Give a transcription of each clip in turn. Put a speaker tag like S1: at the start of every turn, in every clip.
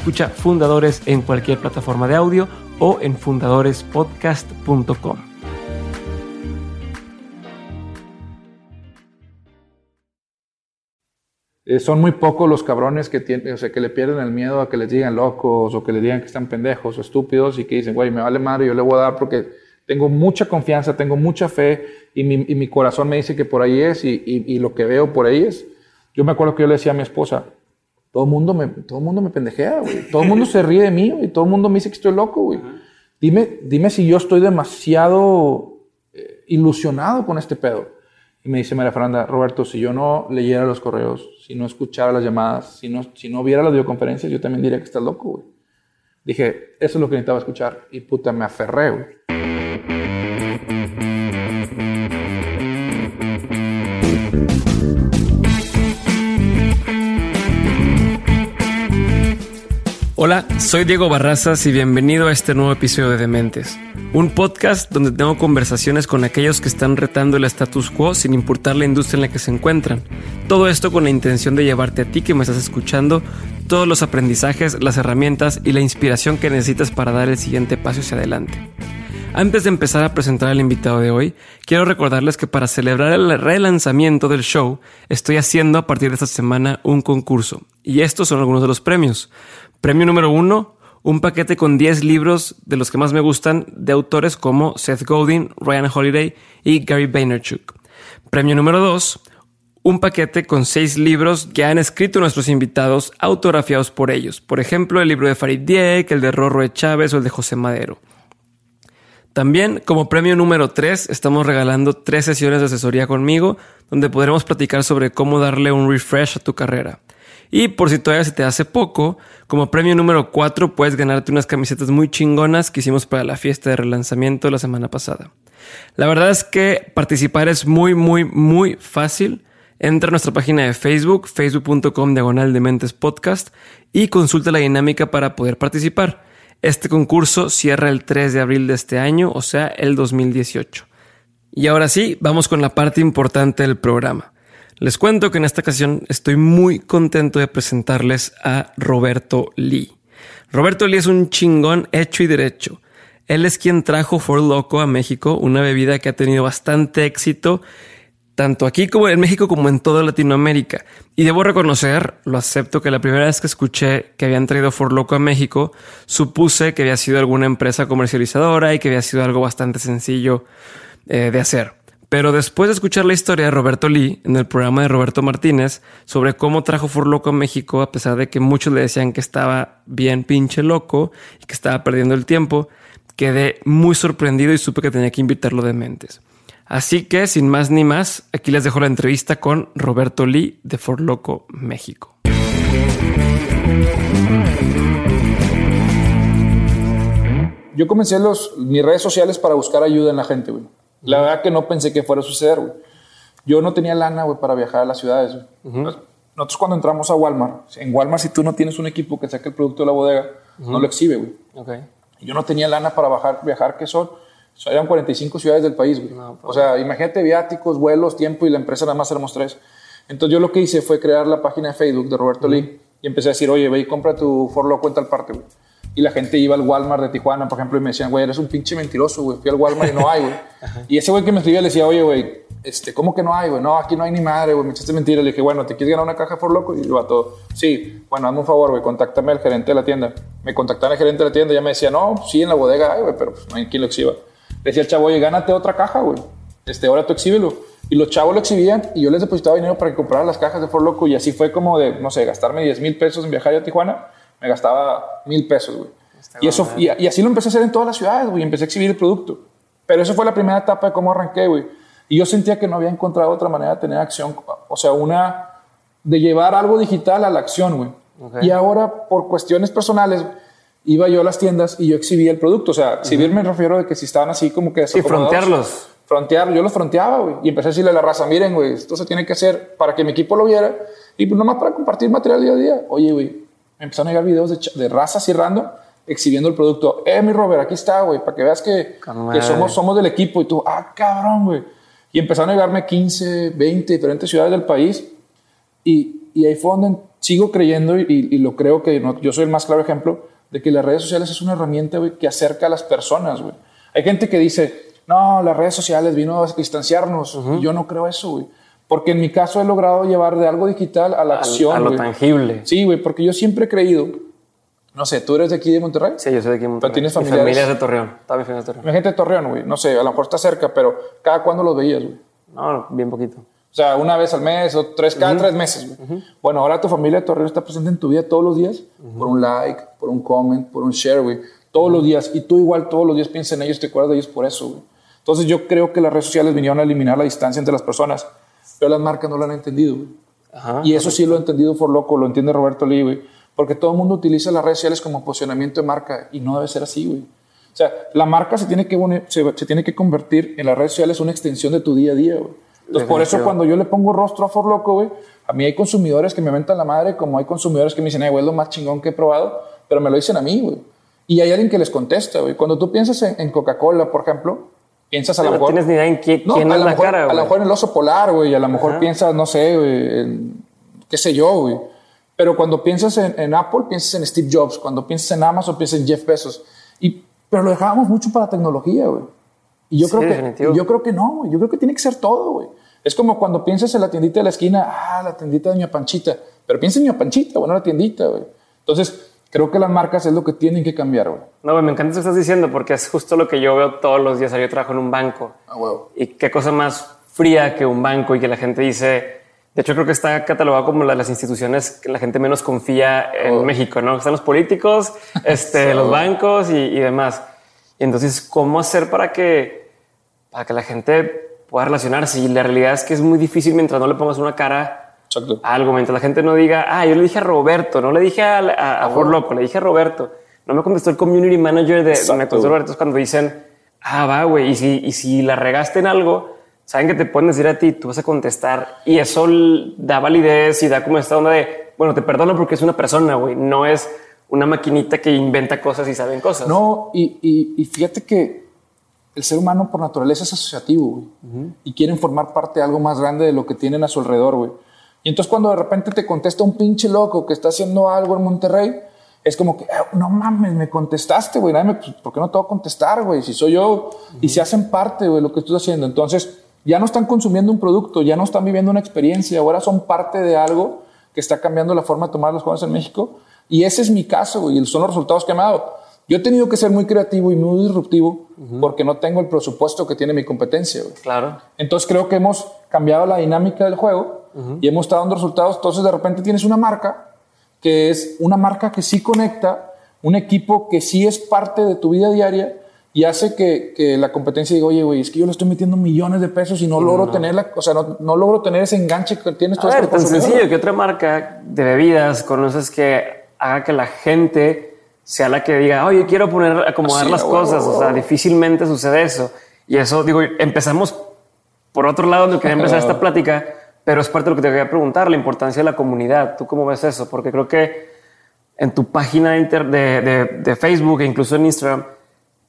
S1: Escucha Fundadores en cualquier plataforma de audio o en fundadorespodcast.com.
S2: Eh, son muy pocos los cabrones que, tienen, o sea, que le pierden el miedo a que les digan locos o que les digan que están pendejos o estúpidos y que dicen, güey, me vale madre, yo le voy a dar porque tengo mucha confianza, tengo mucha fe y mi, y mi corazón me dice que por ahí es y, y, y, lo que veo por ahí es. Yo me acuerdo que yo le decía a mi esposa, todo el mundo me, todo mundo me pendejea, güey. Todo el mundo se ríe de mí y todo el mundo me dice que estoy loco, güey. Dime, dime si yo estoy demasiado eh, ilusionado con este pedo. Y me dice María Fernanda, Roberto, si yo no leyera los correos, si no escuchara las llamadas, si no, si no viera las videoconferencias, yo también diría que estás loco, güey. Dije, eso es lo que necesitaba escuchar. Y puta, me aferré, güey.
S1: Hola, soy Diego Barrazas y bienvenido a este nuevo episodio de Dementes, un podcast donde tengo conversaciones con aquellos que están retando el status quo sin importar la industria en la que se encuentran. Todo esto con la intención de llevarte a ti que me estás escuchando todos los aprendizajes, las herramientas y la inspiración que necesitas para dar el siguiente paso hacia adelante. Antes de empezar a presentar al invitado de hoy, quiero recordarles que para celebrar el relanzamiento del show, estoy haciendo a partir de esta semana un concurso. Y estos son algunos de los premios. Premio número uno, un paquete con 10 libros de los que más me gustan de autores como Seth Godin, Ryan Holiday y Gary Vaynerchuk. Premio número dos, un paquete con 6 libros que han escrito nuestros invitados autografiados por ellos. Por ejemplo, el libro de Farid Diek, el de Rorro Chávez o el de José Madero. También, como premio número 3, estamos regalando tres sesiones de asesoría conmigo, donde podremos platicar sobre cómo darle un refresh a tu carrera. Y por si todavía se te hace poco, como premio número 4 puedes ganarte unas camisetas muy chingonas que hicimos para la fiesta de relanzamiento la semana pasada. La verdad es que participar es muy, muy, muy fácil. Entra a nuestra página de Facebook, facebook.com diagonal de mentes podcast y consulta la dinámica para poder participar. Este concurso cierra el 3 de abril de este año, o sea, el 2018. Y ahora sí, vamos con la parte importante del programa. Les cuento que en esta ocasión estoy muy contento de presentarles a Roberto Lee. Roberto Lee es un chingón hecho y derecho. Él es quien trajo For Loco a México, una bebida que ha tenido bastante éxito tanto aquí como en México como en toda Latinoamérica. Y debo reconocer, lo acepto, que la primera vez que escuché que habían traído For Loco a México, supuse que había sido alguna empresa comercializadora y que había sido algo bastante sencillo eh, de hacer. Pero después de escuchar la historia de Roberto Lee en el programa de Roberto Martínez sobre cómo trajo Loco a México, a pesar de que muchos le decían que estaba bien pinche loco y que estaba perdiendo el tiempo, quedé muy sorprendido y supe que tenía que invitarlo de mentes. Así que, sin más ni más, aquí les dejo la entrevista con Roberto Lee de Loco México.
S2: Yo comencé los, mis redes sociales para buscar ayuda en la gente, güey. La verdad que no pensé que fuera a suceder, güey. Yo no tenía lana, güey, para viajar a las ciudades. Nosotros cuando entramos a Walmart, en Walmart si tú no tienes un equipo que saque el producto de la bodega, no lo exhibe, güey.
S1: Okay.
S2: Yo no tenía lana para bajar, viajar, que son, son eran 45 ciudades del país, güey. No, o sea, imagínate viáticos, vuelos, tiempo y la empresa nada más éramos tres. Entonces yo lo que hice fue crear la página de Facebook de Roberto Lee y empecé a decir, oye, ve y compra tu Forlo cuenta al parte, güey. Y la gente iba al Walmart de Tijuana, por ejemplo, y me decían, güey, eres un pinche mentiroso, güey. Fui al Walmart y no hay, güey. y ese güey que me escribía le decía, oye, güey, este, ¿cómo que no hay, güey? No, aquí no hay ni madre, güey. Me echaste mentira. Le dije, bueno, ¿te quieres ganar una caja por loco? Y lo a todo. Sí, bueno, hazme un favor, güey, contáctame al gerente de la tienda. Me contactaron al gerente de la tienda y ya me decía, no, sí, en la bodega hay, güey, pero pues, no hay quien lo exhiba. Le decía el chavo, oye, gánate otra caja, güey. Este, ahora tú exhíbelo. Y los chavos lo exhibían y yo les depositaba dinero para que compraran las cajas de For Loco y así fue como de, no sé, gastarme 10 mil pesos en viajar a Tijuana, me gastaba mil pesos, güey. Y, eso, y, y, así lo empecé a hacer en todas las ciudades, güey, empecé a exhibir el producto. Pero eso fue la primera etapa de cómo arranqué, güey. Y yo sentía que no había encontrado otra manera de tener acción, o sea, una de llevar algo digital a la acción, güey. Okay. Y ahora, por cuestiones personales, iba yo a las tiendas y yo exhibía el producto. O sea, exhibir me refiero de que si estaban así como que...
S1: Sí, frontearlos.
S2: Frontear, yo los fronteaba, güey. Y empecé a decirle a la raza, miren, güey, esto se tiene que hacer para que mi equipo lo viera. Y pues nomás para compartir material día a día. Oye, güey, me empezaron a llegar videos de, de raza así random exhibiendo el producto. Eh, mi Robert, aquí está, güey, para que veas que, que, somos, somos del equipo. Y tú, ah, cabrón, güey. Y empezaron a llegarme 15, 20 diferentes ciudades del país. Y, y ahí fue donde sigo creyendo y, y lo creo que no, yo soy el más claro ejemplo de que las redes sociales es una herramienta que acerca a las personas. Güey. Hay gente que dice, no, las redes sociales vino a distanciarnos. Uh -huh. y yo no creo eso, güey. Porque en mi caso he logrado llevar de algo digital a la acción.
S1: A lo tangible.
S2: Sí, güey, porque yo siempre he creído, no sé, ¿tú eres de aquí de Monterrey?
S1: Sí, yo soy de aquí de Monterrey.
S2: Pero tienes
S1: Mi
S2: familiares.
S1: familia es de Torreón. Toda mi familia de Torreón.
S2: Mi gente de Torreón, güey. No sé, a lo mejor está cerca, pero cada cuándo los veías, güey.
S1: No, bien poquito.
S2: O sea, una vez al mes o tres, cada uh -huh. tres meses. Uh -huh. Bueno, ahora tu familia Torreón está presente en tu vida todos los días por un like, por un comment, por un share, güey. Todos los días. Y tú igual todos los días piensas en ellos, te acuerdas de ellos por eso, güey. Entonces yo creo que las redes sociales vinieron a eliminar la distancia entre las personas, pero las marcas no lo han entendido, güey. Y eso sí lo ha entendido por loco, lo entiende Roberto Lee, güey. Porque todo el mundo utiliza las redes sociales como posicionamiento de marca y no debe ser así, güey. O sea, la marca se tiene que, se, se tiene que convertir en las redes sociales una extensión de tu día a día, güey. Entonces, por eso cuando yo le pongo rostro a For Loco, güey, a mí hay consumidores que me mentan la madre, como hay consumidores que me dicen, ay, güey, es lo más chingón que he probado, pero me lo dicen a mí, güey. Y hay alguien que les contesta, güey. Cuando tú piensas en, en Coca-Cola, por ejemplo, piensas a lo
S1: no
S2: mejor...
S1: No tienes ni idea en qué,
S2: no,
S1: quién
S2: a
S1: es la
S2: mejor,
S1: cara, güey.
S2: A lo mejor en el oso polar, güey, a lo mejor Ajá. piensas, no sé, güey, en, qué sé yo, güey. Pero cuando piensas en, en, Apple, piensas en Steve Jobs. Cuando piensas en Amazon, piensas en Jeff Bezos. Y, pero lo dejábamos mucho para tecnología, güey. Y yo,
S1: sí,
S2: creo que, yo creo que no, güey. Yo creo que tiene que ser todo, güey. Es como cuando piensas en la tiendita de la esquina, ah, la tiendita de mi Panchita. Pero piensa en mi Panchita, bueno, la tiendita, güey. Entonces, creo que las marcas es lo que tienen que cambiar, güey.
S1: No, güey, me encanta lo que estás diciendo porque es justo lo que yo veo todos los días. Yo trabajo en un banco.
S2: Ah, güey.
S1: Y qué cosa más fría que un banco y que la gente dice. De hecho, creo que está catalogado como la, las instituciones que la gente menos confía en oh. México, ¿no? Están los políticos, este, sí. los bancos y, y, demás. Y entonces, ¿cómo hacer para que, para que la gente pueda relacionarse? Y la realidad es que es muy difícil mientras no le pongas una cara
S2: Exacto.
S1: a algo, mientras la gente no diga, ah, yo le dije a Roberto, no le dije a, a, a oh. Loco, le dije a Roberto. No me contestó el community manager de, me contestó Roberto cuando dicen, ah, va, güey, y si, y si la regaste en algo, saben que te pueden decir a ti, tú vas a contestar y eso da validez y da como esta onda de, bueno, te perdono porque es una persona, güey, no es una maquinita que inventa cosas y saben cosas.
S2: No, y, y, y fíjate que el ser humano por naturaleza es asociativo güey, uh -huh. y quieren formar parte de algo más grande de lo que tienen a su alrededor, güey. Y entonces cuando de repente te contesta un pinche loco que está haciendo algo en Monterrey, es como que, ah, no mames, me contestaste, güey, pues, ¿por qué no te voy a contestar, güey? Si soy yo, uh -huh. y se hacen parte, güey, de lo que estoy haciendo. Entonces, ya no están consumiendo un producto, ya no están viviendo una experiencia, ahora son parte de algo que está cambiando la forma de tomar las cosas en México. Y ese es mi caso, güey, y son los resultados que me ha dado. Yo he tenido que ser muy creativo y muy disruptivo uh -huh. porque no tengo el presupuesto que tiene mi competencia. Güey.
S1: Claro.
S2: Entonces creo que hemos cambiado la dinámica del juego uh -huh. y hemos estado dando resultados. Entonces de repente tienes una marca que es una marca que sí conecta, un equipo que sí es parte de tu vida diaria y hace que, que la competencia diga, oye, güey, es que yo le estoy metiendo millones de pesos y no, logro no. tener la, o sea, no, no, logro tener ese enganche que tienes
S1: todo este tan sencillo que otra marca de bebidas conoces que haga que la gente sea la que diga, oye, quiero poner, acomodar Así, las wow, cosas. Wow. O sea, difícilmente sucede eso. Y eso, digo, empezamos por otro lado donde quería empezar esta plática, pero es parte de lo que te quería preguntar, la importancia de la comunidad. ¿Tú cómo ves eso? Porque creo que en tu página de, de, de, de Facebook e incluso en Instagram,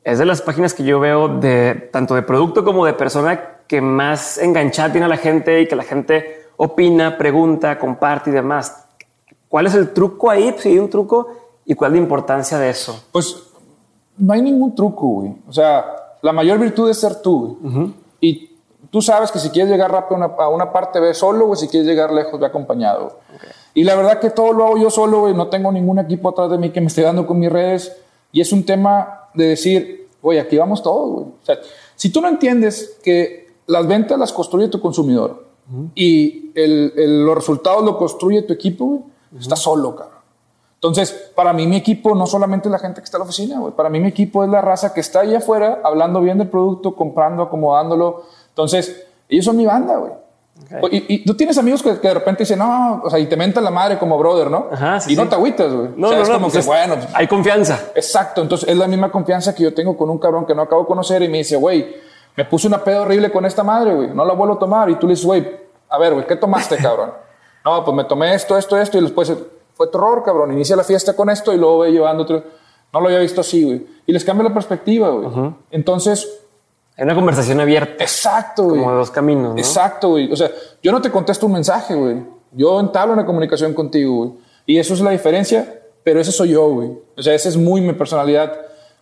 S1: es de las páginas que yo veo de tanto de producto como de persona que más enganchada tiene a la gente y que la gente opina, pregunta, comparte y demás. ¿Cuál es el truco ahí? Si hay un truco y cuál es la importancia de eso.
S2: Pues no hay ningún truco, güey. O sea, la mayor virtud es ser tú. Uh -huh. Y tú sabes que si quieres llegar rápido a una, a una parte, ve solo, o si quieres llegar lejos, ve acompañado. Okay. Y la verdad que todo lo hago yo solo, güey. No tengo ningún equipo atrás de mí que me esté dando con mis redes. Y es un tema de decir, oye, aquí vamos todos, güey. O sea, si tú no entiendes que las ventas las construye tu consumidor y el, el- los resultados lo construye tu equipo, güey, está solo, cabrón. Entonces, para mí mi equipo no solamente es la gente que está en la oficina, güey. Para mí mi equipo es la raza que está ahí afuera hablando bien del producto, comprando, acomodándolo. Entonces, ellos son mi banda, güey.
S1: Ok.
S2: Y, y tú tienes amigos que, que de repente dicen, no, o sea, y te mentan la madre como brother, ¿no?
S1: Ajá, sí,
S2: y no
S1: sí.
S2: te agüitas, güey.
S1: No,
S2: o sea,
S1: no,
S2: es
S1: no,
S2: como
S1: pues
S2: que,
S1: es-
S2: bueno, pues,
S1: hay confianza.
S2: Exacto, entonces es la misma confianza que yo tengo con un cabrón que no acabo de conocer y me dice, güey, me puse una peda horrible con esta madre, güey, no la vuelvo a tomar. Y tú le dices, güey, a ver, güey, ¿qué tomaste, cabrón? no, pues me tomé esto, esto, esto y después fue terror, cabrón. Inicia la fiesta con esto y luego ve llevando otro. No lo había visto así, güey. Y les cambia la perspectiva, güey. Entonces,
S1: Hay una conversación abierta,
S2: exacto, güey.
S1: como dos caminos, ¿no?
S2: Exacto, güey. O sea, yo no te contesto un mensaje, güey. Yo entablo una comunicación contigo, güey. Y eso es la diferencia, pero ese soy yo, güey. O sea, esa es muy mi personalidad.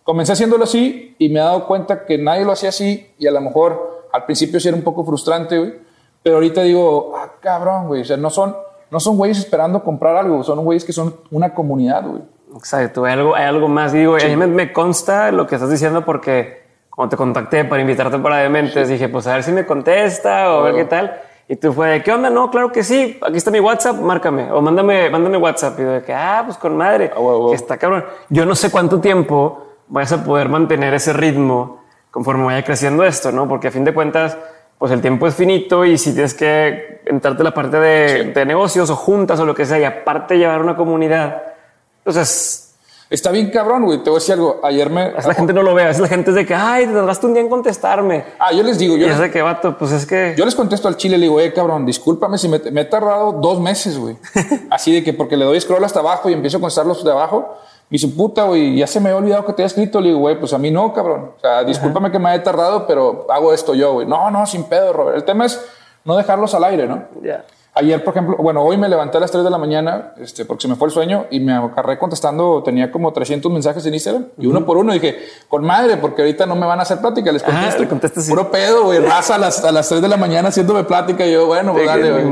S2: Comencé haciéndolo así y me he dado cuenta que nadie lo hacía así y a lo mejor al principio sí era un poco frustrante, güey. Pero ahorita digo, ah, cabrón, güey. O sea, no son, no son güeyes esperando comprar algo, son güeyes que son una comunidad, güey.
S1: Exacto, hay algo, hay algo más. Digo, a mí me, me consta lo que estás diciendo porque cuando te contacté para invitarte para Dementes, dije, pues a ver si me contesta o a ver
S2: Oh.
S1: qué tal. Y tú fue, ¿qué onda? No, claro que sí. Aquí está mi WhatsApp, márcame. O mándame, mándame WhatsApp. Y de que, ah, pues con madre.
S2: Ah, huevo.
S1: Que está cabrón. Yo no sé cuánto tiempo vas a poder mantener ese ritmo conforme vaya creciendo esto, ¿no? Porque a fin de cuentas, pues el tiempo es finito y si tienes que entrarte en la parte de, de negocios o juntas o lo que sea y aparte llevar una comunidad, entonces
S2: Está bien cabrón, güey. Te voy a decir algo. Ayer me...
S1: a la gente no lo ve, a veces la gente es de que, ay, te tardaste un día en contestarme.
S2: Ah, yo les digo,
S1: Y
S2: yo
S1: es
S2: les,
S1: de que, vato, pues es que...
S2: yo les contesto al chile, le digo, eh, cabrón, discúlpame si me, me he tardado dos meses, güey. Así de que porque le doy scroll hasta abajo y empiezo a contestar los de abajo. Me dice, puta, güey, ya se me había olvidado que te había escrito. Le digo, güey, pues a mí no, cabrón. O sea, discúlpame que me haya tardado, pero hago esto yo, güey. No, no, sin pedo, Robert. El tema es no dejarlos al aire, ¿no?
S1: Ya.
S2: Ayer, por ejemplo, bueno, hoy me levanté a las 3 de la mañana este, porque se me fue el sueño y me agarré contestando, tenía como 300 mensajes en Instagram y uno por uno dije, con madre, porque ahorita no me van a hacer plática, les
S1: Ajá,
S2: contesto.
S1: le sí.
S2: Puro pedo, güey, raza a las, a las 3 de la mañana haciéndome plática y yo, bueno, pues dale, güey.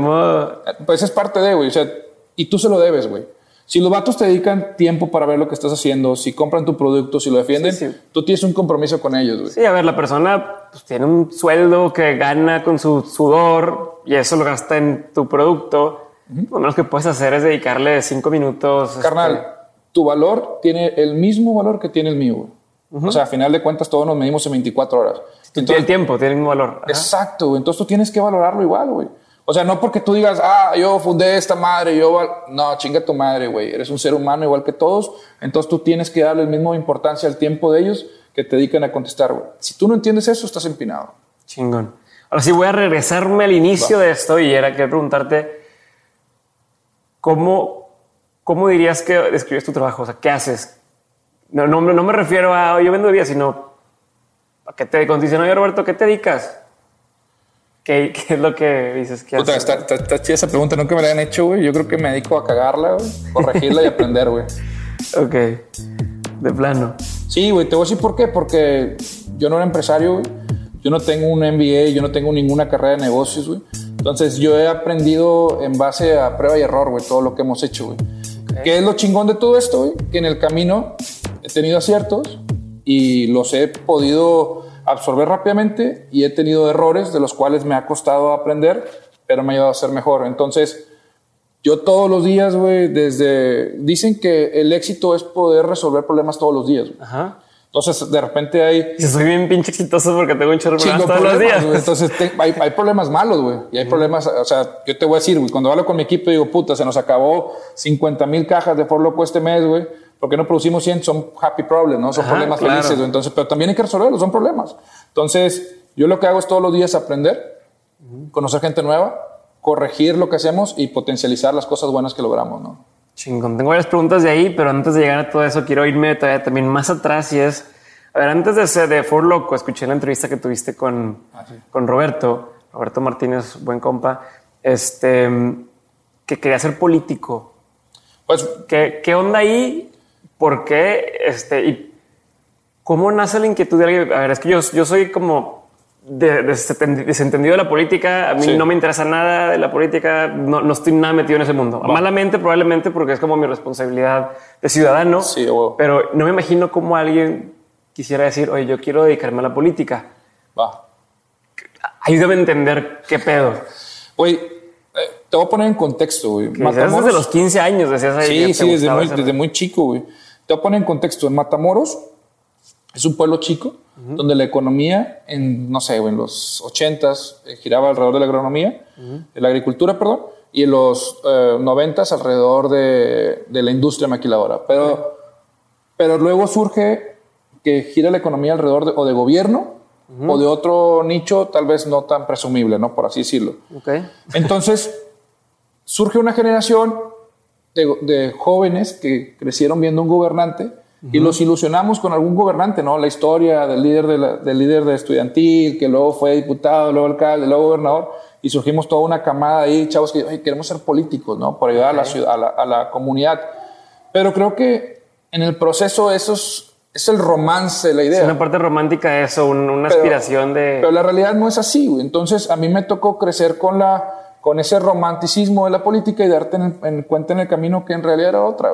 S2: Pues es parte de, güey, o sea, y tú se lo debes, güey. Si los vatos te dedican tiempo para ver lo que estás haciendo, si compran tu producto, si lo defienden,
S1: Sí, sí.
S2: tú tienes un compromiso con ellos, güey.
S1: Sí, a ver, la persona pues, tiene un sueldo que gana con su sudor y eso lo gasta en tu producto. Lo menos que puedes hacer es dedicarle cinco minutos. este,
S2: Carnal, tu valor tiene el mismo valor que tiene el mío, güey. O sea, a final de cuentas todos nos medimos en 24 horas.
S1: Entonces, el tiempo tiene un valor. Ajá.
S2: Exacto, güey. Entonces tú tienes que valorarlo igual, güey. O sea, no porque tú digas, ah, yo fundé esta madre, yo... val-". No, chinga tu madre, güey. Eres un ser humano igual que todos. Entonces tú tienes que darle el mismo importancia al tiempo de ellos que te dedican a contestar, güey. Si tú no entiendes eso, estás empinado.
S1: Chingón. Ahora sí voy a regresarme al inicio de esto y era que preguntarte cómo, cómo dirías que describes tu trabajo, o sea, ¿qué haces? No, no, me- no me refiero a "Oh, yo vendo bebidas, sino a qué te dicen, oye Roberto, ¿qué te dedicas? ¿Qué, qué es lo que dices que
S2: Puta, está, está- está chida esa pregunta. Nunca me la han hecho, güey. Yo creo que me dedico a cagarla, güey. Corregirla y aprender, güey.
S1: Ok, de plano.
S2: Sí, güey, te voy a decir por qué. Porque yo no era empresario, güey. Yo no tengo un MBA, yo no tengo ninguna carrera de negocios, güey. Entonces yo he aprendido en base a prueba y error, güey, todo lo que hemos hecho, güey. ¿Qué es lo chingón de todo esto, güey? Que en el camino he tenido aciertos y los he podido absorber rápidamente y he tenido errores de los cuales me ha costado aprender, pero me ha ayudado a ser mejor. Entonces, yo todos los días, güey, desde... Dicen que el éxito es poder resolver problemas todos los días. güey.
S1: Ajá.
S2: Entonces, de repente hay
S1: Y soy bien pinche exitoso porque tengo un chorro de problemas todos los
S2: problemas,
S1: días.
S2: güey. Entonces, te- hay, hay problemas malos, güey. Y hay problemas, o sea, yo te voy a decir, güey, cuando hablo con mi equipo, digo, puta, se nos acabó 50 mil cajas de For Loco este mes, güey. ¿Por qué no producimos 100? Son happy problems, ¿no? Son
S1: Ajá,
S2: problemas
S1: claro.
S2: felices. Entonces, pero también hay que resolverlos, son problemas. Entonces, yo lo que hago es todos los días aprender, conocer gente nueva, corregir lo que hacemos y potencializar las cosas buenas que logramos, ¿no?
S1: Chingón. Tengo varias preguntas de ahí, pero antes de llegar a todo eso, quiero irme todavía también más atrás y es, a ver, antes de ser de For Loco, escuché la entrevista que tuviste con,
S2: Ah, sí.
S1: con Roberto, Roberto Martínez, buen compa, este, que quería ser político.
S2: Pues
S1: ¿Qué, qué onda ahí? ¿Por qué? Este, y ¿Cómo nace la inquietud de alguien? A ver, es que yo, yo soy como de- desentendido de la política. A mí
S2: Sí.
S1: no me interesa nada de la política. No, no estoy nada metido en ese mundo. Malamente, probablemente, porque es como mi responsabilidad de ciudadano.
S2: Sí.
S1: Pero no me imagino cómo alguien quisiera decir, oye, yo quiero dedicarme a la política.
S2: va.
S1: ayúdame a entender qué pedo.
S2: Güey, eh, te voy a poner en contexto, güey.
S1: Desde los 15 años, decías
S2: ahí. Sí, sí, desde muy, desde muy, chico, güey. Te voy a poner en contexto. En Matamoros es un pueblo chico donde la economía, en, no sé, en los 80s eh, giraba alrededor de la agronomía, de la agricultura, perdón, y en los eh, 90 alrededor de, de, la industria maquiladora. Pero, pero luego surge que gira la economía alrededor de, o de gobierno o de otro nicho tal vez no tan presumible, ¿no? Por así decirlo.
S1: Okay.
S2: Entonces, surge una generación de, de, jóvenes que crecieron viendo un gobernante y los ilusionamos con algún gobernante, ¿no? La historia del líder de, la, del líder de estudiantil, que luego fue diputado, luego alcalde, luego gobernador, y surgimos toda una camada ahí, chavos que queremos ser políticos, ¿no? Por ayudar a, la ciudad, a, la, a la comunidad. Pero creo que en el proceso esos es el romance, la idea.
S1: Es una parte romántica eso, una aspiración de...
S2: Pero la realidad no es así, güey. Entonces a mí me tocó crecer con, la, con ese romanticismo de la política y darte en, cuenta en el camino que en realidad era otra.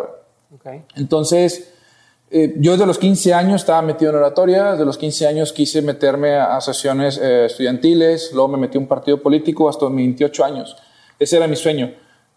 S1: Okay.
S2: Entonces, eh, yo desde los 15 años estaba metido en oratoria, desde los 15 años quise meterme a, sesiones eh, estudiantiles, luego me metí a un partido político hasta mis 28 años. Ese era mi sueño.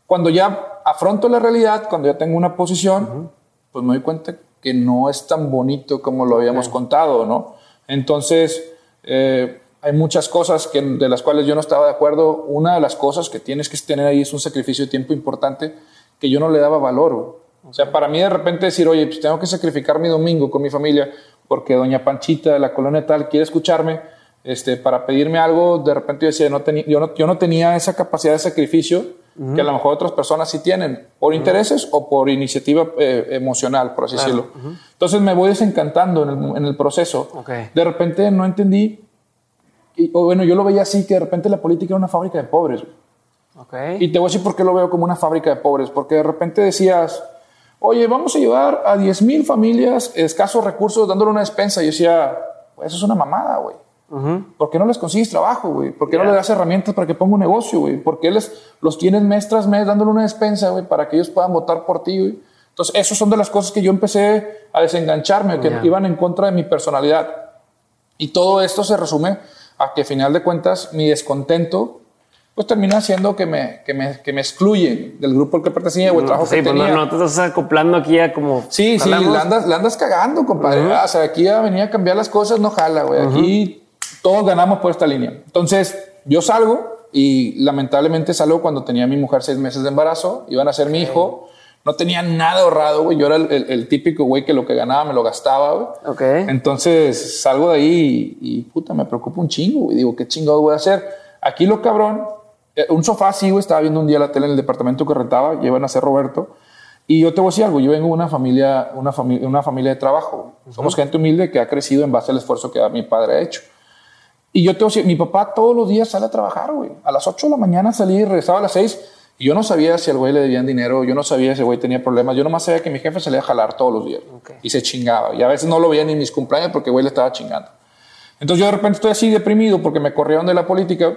S2: Cuando ya afronto la realidad, cuando ya tengo una posición, pues me doy cuenta que no es tan bonito como lo habíamos contado, ¿no? Entonces, eh, hay muchas cosas que, de las cuales yo no estaba de acuerdo. Una de las cosas que tienes que tener ahí es un sacrificio de tiempo importante que yo no le daba valor. O sea, para mí de repente decir, oye, pues tengo que sacrificar mi domingo con mi familia porque doña Panchita de la colonia tal quiere escucharme este, para pedirme algo, de repente yo decía, no yo, no, yo no tenía esa capacidad de sacrificio que a lo mejor otras personas sí tienen, por intereses o por iniciativa eh, emocional, por así decirlo. Entonces me voy desencantando en el, en el proceso. De repente no entendí, y, o bueno, yo lo veía así, que de repente la política era una fábrica de pobres. Y te voy a decir por qué lo veo como una fábrica de pobres, porque de repente decías, oye, vamos a ayudar a 10 mil familias escasos recursos dándole una despensa. Y yo decía, pues eso es una mamada, güey. ¿Por qué no les consigues trabajo, güey? ¿Por qué no les das herramientas para que ponga un negocio, güey? ¿Por qué les, los tienes mes tras mes dándole una despensa, güey, para que ellos puedan votar por ti, güey? Entonces, esas son de las cosas que yo empecé a desengancharme, que iban en contra de mi personalidad. Y todo esto se resume a que, a final de cuentas, mi descontento pues termina siendo que me, que me, que me excluye del grupo al que pertenecía o el trabajo
S1: sí,
S2: que
S1: pues
S2: tenía.
S1: No, no, te estás acoplando aquí a como...
S2: Sí, sí, la andas, la andas cagando, compadre. O sea, aquí a venir a cambiar las cosas no jala, güey. Aquí todos ganamos por esta línea. Entonces, yo salgo y lamentablemente salgo cuando tenía a mi mujer seis meses de embarazo, iban a ser mi hijo. No tenía nada ahorrado, güey. Yo era el, típico güey que lo que ganaba me lo gastaba, güey.
S1: Ok.
S2: Entonces salgo de ahí y, puta, me preocupa un chingo, güey. Digo, ¿qué chingado voy a hacer? Aquí lo cabrón, eh, un sofá así, güey. Estaba viendo un día la tele en el departamento que rentaba, llevan a ser Roberto. Y yo te voy a decir algo, yo vengo de una familia, una, familia, una familia de trabajo. Somos gente humilde que ha crecido en base al esfuerzo que mi padre ha hecho. Y yo te voy a decir, mi papá todos los días sale a trabajar, güey. A las 8 de la mañana salía y regresaba a las 6. Yo no sabía si al güey le debían dinero, yo no sabía si el güey tenía problemas. Yo nomás sabía que mi jefe salía a jalar todos los días. Y se chingaba. Y a veces no lo veía ni en mis cumpleaños porque el güey le estaba chingando. Entonces yo de repente estoy así deprimido porque me corrieron de la política.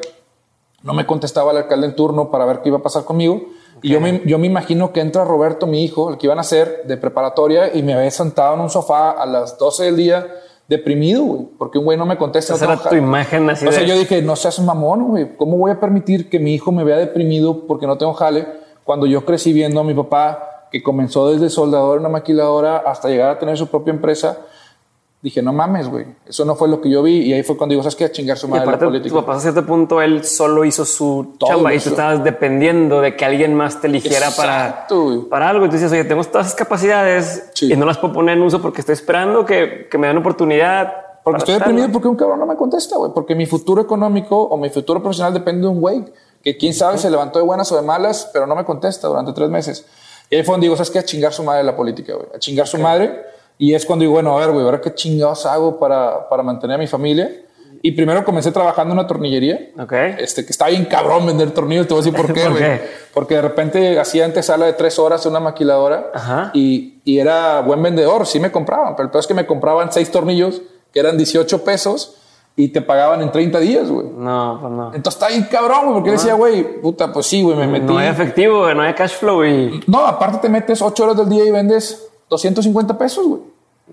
S2: No me contestaba el alcalde en turno para ver qué iba a pasar conmigo. Y yo me, yo me imagino que entra Roberto, mi hijo, el que iban a hacer de preparatoria, y me había sentado en un sofá a las 12 del día deprimido, güey, porque un güey no me contesta.
S1: Esa era tu imagen así.
S2: O sea, yo dije, no seas mamón, güey, ¿cómo voy a permitir que mi hijo me vea deprimido porque no tengo jale cuando yo crecí viendo a mi papá que comenzó desde soldador en una maquiladora hasta llegar a tener su propia empresa? Dije, no mames, güey. Eso no fue lo que yo vi. Y ahí fue cuando digo, ¿sabes qué? A chingar su madre
S1: y
S2: la política.
S1: Tu papá, a cierto punto, él solo hizo su
S2: Todo
S1: chamba y tú estabas dependiendo de que alguien más te eligiera para, para algo. Y tú dices, oye, tengo todas esas capacidades
S2: Sí.
S1: y no las puedo poner en uso porque estoy esperando que, que me den oportunidad.
S2: Porque estoy
S1: hacerlo.
S2: deprimido porque un cabrón no me contesta, güey. Porque mi futuro económico o mi futuro profesional depende de un güey que quién sabe se levantó de buenas o de malas, pero no me contesta durante tres meses. Y ahí fue donde digo, ¿sabes qué? A chingar su madre la política, güey. A chingar su madre. Y es cuando digo, bueno, a ver, güey, ahora qué chingados hago para, para mantener a mi familia. Y primero comencé trabajando en una tornillería.
S1: Ok.
S2: Este, que está bien cabrón vender tornillos, te voy a decir por qué,
S1: ¿Por qué?
S2: Porque de repente hacía antesala de tres horas en una maquiladora
S1: Ajá.
S2: y, y era buen vendedor, sí me compraban, pero el peor es que me compraban seis tornillos que eran 18 pesos y te pagaban en 30 días, güey.
S1: No, pues no.
S2: Entonces está bien cabrón, güey, porque yo decía, güey, puta, pues sí, güey, me metí.
S1: No hay efectivo, güey, no hay cash flow y
S2: No, aparte te metes 8 horas del día y vendes 250 pesos, güey.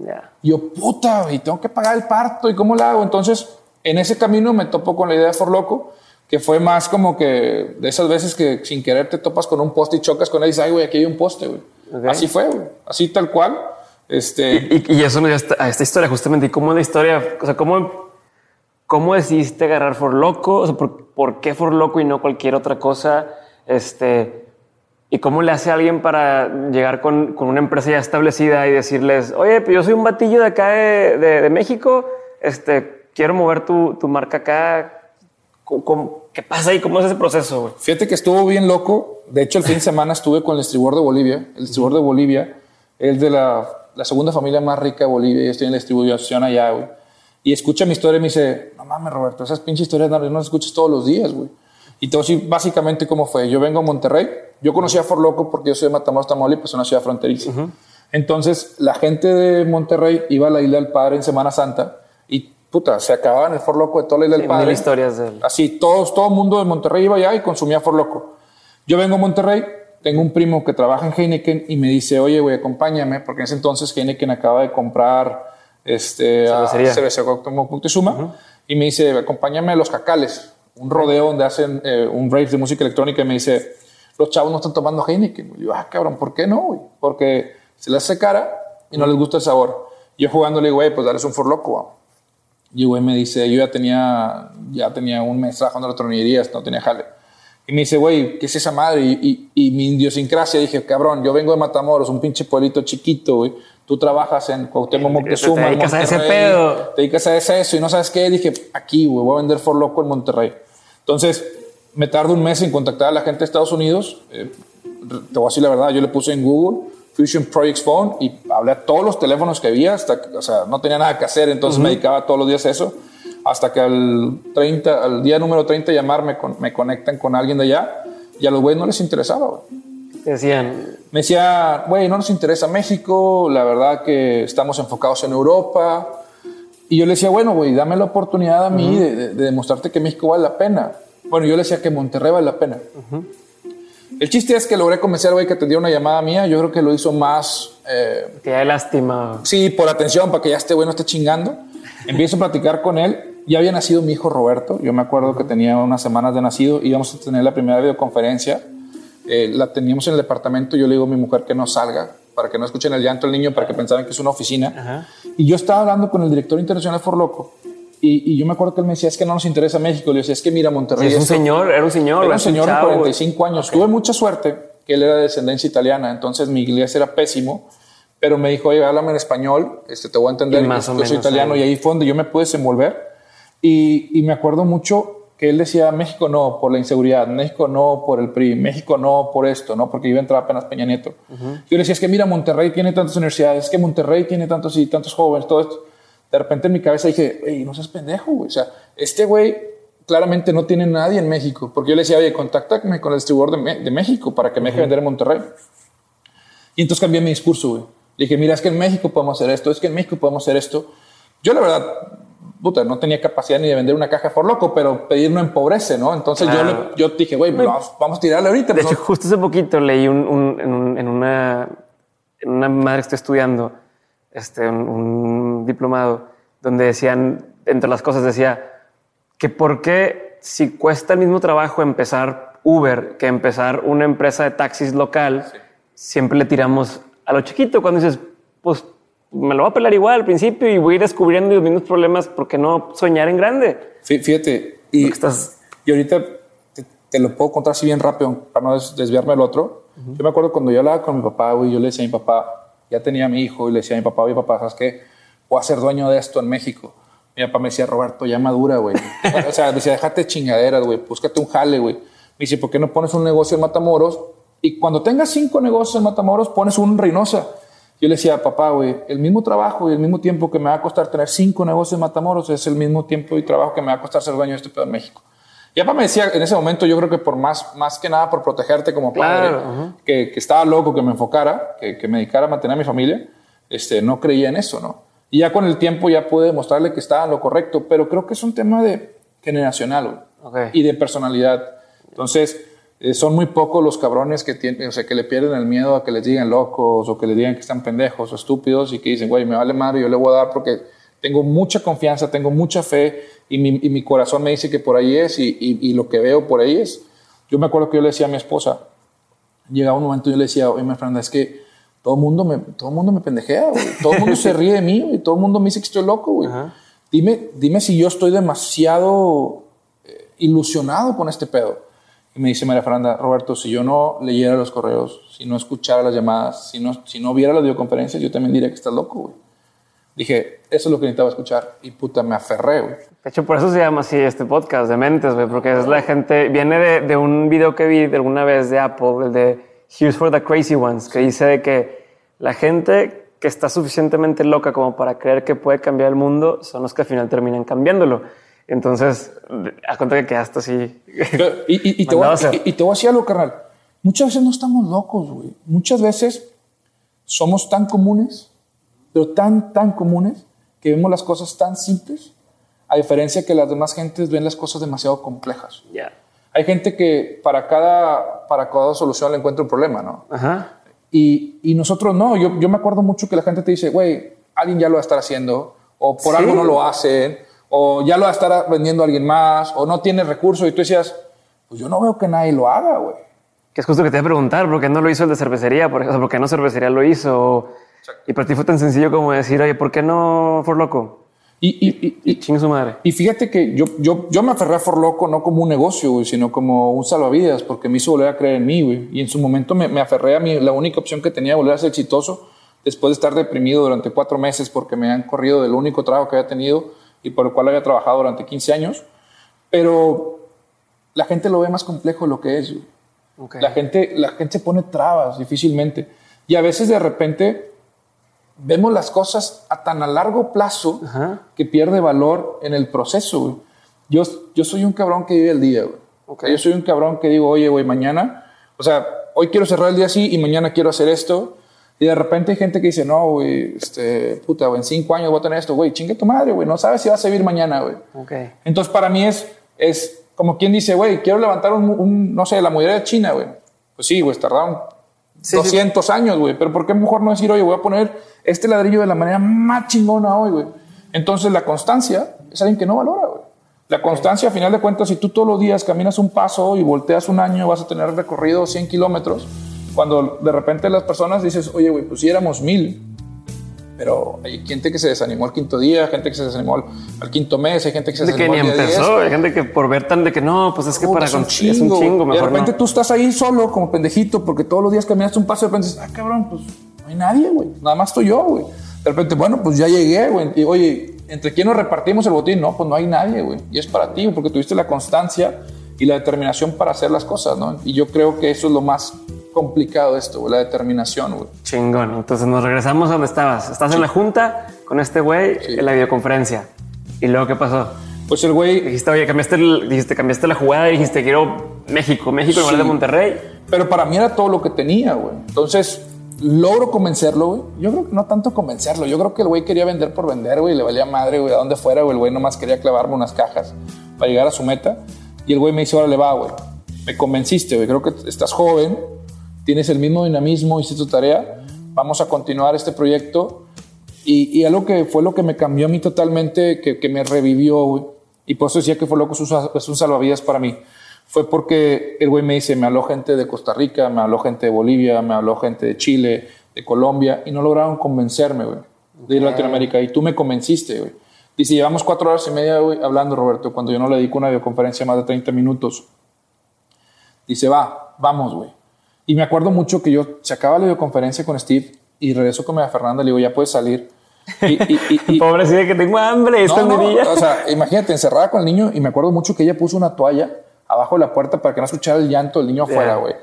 S1: ya.
S2: Y yo, puta, güey, tengo que pagar el parto y cómo lo hago. Entonces En ese camino me topo con la idea de For Loco, que fue más como que de esas veces que sin querer te topas con un poste y chocas con él y dices, ay, güey, aquí hay un poste, güey. Así fue, güey. Así tal cual. Este...
S1: Y, eso me dio a esta historia, justamente. ¿Y cómo la historia, o sea, cómo, cómo decidiste agarrar For Loco? O sea, ¿por, qué For Loco y no cualquier otra cosa? Este, ¿Y cómo le hace a alguien para llegar con, con, una empresa ya establecida y decirles, oye, pues yo soy un batillo de acá de, de, México, este, quiero mover tu, tu marca acá? qué pasa ahí? ¿Cómo es ese proceso? Güey?
S2: Fíjate que estuvo bien loco. De hecho, el fin de semana estuve con el distribuidor de Bolivia. El distribuidor de Bolivia es de la, la, segunda familia más rica de Bolivia. Yo estoy en la distribución allá, güey. Y escucha mi historia y me dice, no mames, Roberto, esas pinches historias no, las escuchas todos los días, güey. Y te voy a decir básicamente cómo fue. Yo vengo a Monterrey. Yo conocí a For Loco porque yo soy de Matamoros, Tamaulipas, una ciudad fronteriza. Entonces, la gente de Monterrey iba a la Isla del Padre en Semana Santa y puta, se acababan el Loco de toda la Isla del Padre.
S1: historias de él.
S2: Así, todos, todo el mundo de Monterrey iba allá y consumía Loco. Yo vengo a Monterrey, tengo un primo que trabaja en Heineken y me dice, oye, güey, acompáñame, porque en ese entonces Heineken acaba de comprar este, cerveza Moctezuma, y me dice, acompáñame a Los Cacales, un rodeo donde hacen eh, un rave de música electrónica, y me dice, los chavos no están tomando Heineken. Y yo, ah, cabrón, ¿por qué no, güey? Porque se les hace cara y no les gusta el sabor. Yo jugando le digo, güey, pues dale un Loco, güey. Y güey me dice, yo ya tenía, ya tenía un mes trabajando en la tornillería, no tenía jale. Y me dice, güey, ¿qué es esa madre? Y, y, y, mi idiosincrasia, dije, cabrón, yo vengo de Matamoros, un pinche pueblito chiquito, güey. Tú trabajas en Cuauhtémoc Moctezuma.
S1: Te dedicas a ese pedo.
S2: Te dedicas a eso y no sabes qué. Dije, aquí, güey, voy a vender For Loco en Monterrey. Entonces, me tardo un mes en contactar a la gente de Estados Unidos. Eh, te voy a decir la verdad, yo le puse en Google Fusion Projects Phone y hablé a todos los teléfonos que había, hasta, o sea, no tenía nada que hacer, entonces me dedicaba todos los días a eso, hasta que al, 30, al día número 30 llamarme, me conectan con alguien de allá y a los güeyes no les interesaba, güey.
S1: Decían.
S2: Me decía, güey, no nos interesa México, la verdad que estamos enfocados en Europa. Y yo le decía, bueno, güey, dame la oportunidad a mí de, demostrarte que México vale la pena. Bueno, yo le decía que Monterrey vale la pena. El chiste es que logré convencer al güey que atendiera una llamada mía. Yo creo que lo hizo más.
S1: Eh, que hay lástima.
S2: Sí, por atención, para que ya este güey no esté chingando. Empiezo a platicar con él. Ya había nacido mi hijo Roberto. Yo me acuerdo que tenía unas semanas de nacido. Íbamos a tener la primera videoconferencia. Eh, la teníamos en el departamento. Yo le digo a mi mujer que no salga para que no escuchen el llanto del niño, para que pensaran que es una oficina. Y yo estaba hablando con el director internacional Forloco y, yo me acuerdo que él me decía, es que no nos interesa México. Le decía, es que mira Monterrey.
S1: es un señor, era un señor.
S2: Era un señor de 45 años. Tuve mucha suerte que él era de descendencia italiana, entonces mi inglés era pésimo, pero me dijo, oye, háblame en español, este, te voy a entender, más yo soy italiano, y ahí fue donde yo me pude desenvolver. Y, y me acuerdo mucho que él decía, México no por la inseguridad, México no por el PRI, México no por esto, ¿no? Porque iba a entrar apenas Peña Nieto. Yo le decía, es que mira, Monterrey tiene tantas universidades, es que Monterrey tiene tantos y tantos jóvenes, todo esto de repente en mi cabeza dije, hey, no seas pendejo, güey. O sea, este güey claramente no tiene nadie en México. Porque yo le decía, oye, contáctame con el distribuidor de, México para que me deje vender en Monterrey. Y entonces cambié mi discurso, güey. Le dije, mira, es que en México podemos hacer esto, es que en México podemos hacer esto. Yo, la verdad, puta, no tenía capacidad ni de vender una caja por loco, pero pedir no empobrece, ¿no? Entonces yo, yo dije, güey, vamos, vamos, a tirarle ahorita.
S1: De hecho, justo hace poquito leí un, en, una, en una madre que estoy estudiando este, un, diplomado donde decían, entre las cosas decía, que por qué si cuesta el mismo trabajo empezar Uber que empezar una empresa de taxis local, siempre le tiramos a lo chiquito cuando dices, pues me lo voy a pelar igual al principio y voy a ir descubriendo los mismos problemas, porque no soñar en grande?
S2: Fíjate, y, estás... y ahorita te, lo puedo contar así bien rápido para no desviarme del otro. Yo me acuerdo cuando yo hablaba con mi papá, güey, yo le decía a mi papá, ya tenía mi hijo y le decía a mi papá, oye papá, ¿sabes qué? Voy a ser dueño de esto en México. Mi papá me decía, Roberto, ya madura, güey. o sea, decía, déjate chingaderas, güey, búscate un jale, güey. Me dice, ¿por qué no pones un negocio en Matamoros? Y cuando tengas cinco negocios en Matamoros, pones un Reynosa. Yo le decía, papá, güey, el mismo trabajo y el mismo tiempo que me va a costar tener cinco negocios en Matamoros es el mismo tiempo y trabajo que me va a costar ser dueño de este pedo en México. Y papá me decía en ese momento, yo creo que por más, más que nada por protegerte como padre, que, que, estaba loco que me enfocara, que, que, me dedicara a mantener a mi familia, este, no creía en eso, ¿no? Y ya con el tiempo ya pude demostrarle que estaba en lo correcto, pero creo que es un tema de generacional y de personalidad. Entonces, eh, son muy pocos los cabrones que tienen, o sea, que le pierden el miedo a que les digan locos o que les digan que están pendejos o estúpidos y que dicen, güey, me vale madre, yo le voy a dar porque tengo mucha confianza, tengo mucha fe y mi, y mi corazón me dice que por ahí es y, y, y, lo que veo por ahí es. Yo me acuerdo que yo le decía a mi esposa, llegaba un momento y yo le decía, oye, Fernanda, es que todo el mundo me, todo mundo me pendejea, güey. Todo el mundo se ríe de mí, y todo el mundo me dice que estoy loco, güey. Dime, dime si yo estoy demasiado eh, ilusionado con este pedo. Y me dice María Fernanda, Roberto, si yo no leyera los correos, si no escuchara las llamadas, si no, si no viera las videoconferencias, yo también diría que estás loco, güey. Dije, eso es lo que necesitaba escuchar. Y puta, me aferré, güey.
S1: De hecho, por eso se llama así este podcast de mentes, güey, porque es la gente, viene de, de, un video que vi de alguna vez de Apple, el de Here's for the Crazy Ones, que dice de que la gente que está suficientemente loca como para creer que puede cambiar el mundo son los que al final terminan cambiándolo. Entonces, a cuenta que quedaste así.
S2: y, y, y, te voy a, y, te voy a decir algo, carnal. Muchas veces no estamos locos, güey. Muchas veces somos tan comunes, pero tan, tan comunes, que vemos las cosas tan simples, a diferencia que las demás gentes ven las cosas demasiado complejas.
S1: Yeah.
S2: Hay gente que para cada, para cada solución le encuentra un problema, ¿no?
S1: Ajá.
S2: Y, y, nosotros no. Yo, yo me acuerdo mucho que la gente te dice, güey, alguien ya lo va a estar haciendo, o por ¿Sí? algo no lo hacen, o ya lo va a estar vendiendo a alguien más, o no tiene recursos. Y tú decías, pues yo no veo que nadie lo haga, güey.
S1: Que es justo que te voy a preguntar, ¿por qué no lo hizo el de cervecería? ¿Por, o sea, ¿por qué no cervecería lo hizo? Exacto. Y para ti fue tan sencillo como decir, oye, ¿por qué no For Loco?
S2: Y, y, y,
S1: y chingue su madre.
S2: Y fíjate que yo, yo, yo me aferré a For Loco no como un negocio, güey, sino como un salvavidas, porque me hizo volver a creer en mí, güey. Y en su momento me, me aferré a mí, la única opción que tenía de volver a ser exitoso después de estar deprimido durante cuatro meses porque me han corrido del único trabajo que había tenido y por el cual había trabajado durante 15 años. Pero la gente lo ve más complejo de lo que es, güey.
S1: Okay.
S2: La, gente, la gente se pone trabas difícilmente. Y a veces de repente vemos las cosas a tan a largo plazo
S1: Ajá.
S2: que pierde valor en el proceso. Güey. Yo, yo soy un cabrón que vive el día. Güey.
S1: Okay.
S2: Yo soy un cabrón que digo, oye, güey, mañana, o sea, hoy quiero cerrar el día así y mañana quiero hacer esto. Y de repente hay gente que dice, no, güey, este, puta, güey, en cinco años voy a tener esto, güey, chingue tu madre, güey, no sabes si vas a vivir mañana, güey.
S1: Okay.
S2: Entonces, para mí es, es como quien dice, güey, quiero levantar un, un, no sé, la muralla china, güey. Pues sí, güey, tardaron sí, 200 sí. años, güey, pero ¿por qué mejor no decir, oye, voy a poner este ladrillo de la manera más chingona hoy, güey? Entonces, la constancia es alguien que no valora, güey. La constancia, a final de cuentas, si tú todos los días caminas un paso y volteas un año, vas a tener recorrido 100 kilómetros. Cuando de repente las personas dices, oye, güey, pues si éramos mil, pero hay gente que se desanimó al quinto día, gente que se desanimó al, al quinto mes, hay gente que se
S1: de
S2: desanimó
S1: que ni empezó, hay gente que por ver tan de que no, pues es que para
S2: es un chingo, es un chingo mejor de repente no. tú estás ahí solo como pendejito porque todos los días caminaste un paso y de repente dices, ah, cabrón, pues no hay nadie, güey, nada más estoy yo, güey. De repente, bueno, pues ya llegué, güey, y oye, ¿entre quién nos repartimos el botín? No, pues no hay nadie, güey, y es para ti, porque tuviste la constancia y la determinación para hacer las cosas, ¿no? Y yo creo que eso es lo más complicado esto, güey, la determinación, güey.
S1: Chingón. Entonces nos regresamos a donde estabas. Estás sí. en la junta con este güey sí. en la videoconferencia. ¿Y luego qué pasó?
S2: Pues el güey...
S1: Dijiste, oye, cambiaste, el, dijiste, cambiaste la jugada y dijiste, quiero México, México en lugar de Monterrey.
S2: Pero para mí era todo lo que tenía, güey. Entonces, logro convencerlo, güey. Yo creo que no tanto convencerlo. Yo creo que el güey quería vender por vender, güey. Le valía madre, güey, a donde fuera, güey. El güey nomás quería clavarme unas cajas para llegar a su meta. Y el güey me dice, órale, va, güey. Me convenciste, güey. Creo que estás joven, tienes el mismo dinamismo, hiciste tu tarea, vamos a continuar este proyecto. Y, y, algo que fue lo que me cambió a mí totalmente, que, que me revivió, güey, y por eso decía que fue loco, es un salvavidas para mí, fue porque el güey me dice, me habló gente de Costa Rica, me habló gente de Bolivia, me habló gente de Chile, de Colombia, y no lograron convencerme, güey, de ir a Latinoamérica, y tú me convenciste, güey. Dice, llevamos cuatro horas y media güey, hablando, Roberto, cuando yo no le dedico una videoconferencia más de 30 minutos. Dice, va, vamos, güey y me acuerdo mucho que yo se acaba la videoconferencia con Steve y regreso con a Fernanda, le digo, ya puedes salir.
S1: Y, y, y, Pobre, sí, que tengo hambre, esta
S2: no, no, O sea, imagínate, encerrada con el niño y me acuerdo mucho que ella puso una toalla abajo de la puerta para que no escuchara el llanto del niño afuera, güey.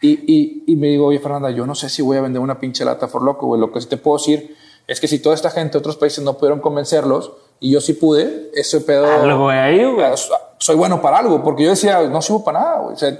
S2: Yeah. Y, y, me digo, oye, Fernanda, yo no sé si voy a vender una pinche lata for loco, güey. Lo que sí te puedo decir es que si toda esta gente de otros países no pudieron convencerlos y yo sí pude, ese pedo.
S1: Algo ahí, güey.
S2: Soy bueno para algo, porque yo decía, no sirvo para nada, güey. O sea,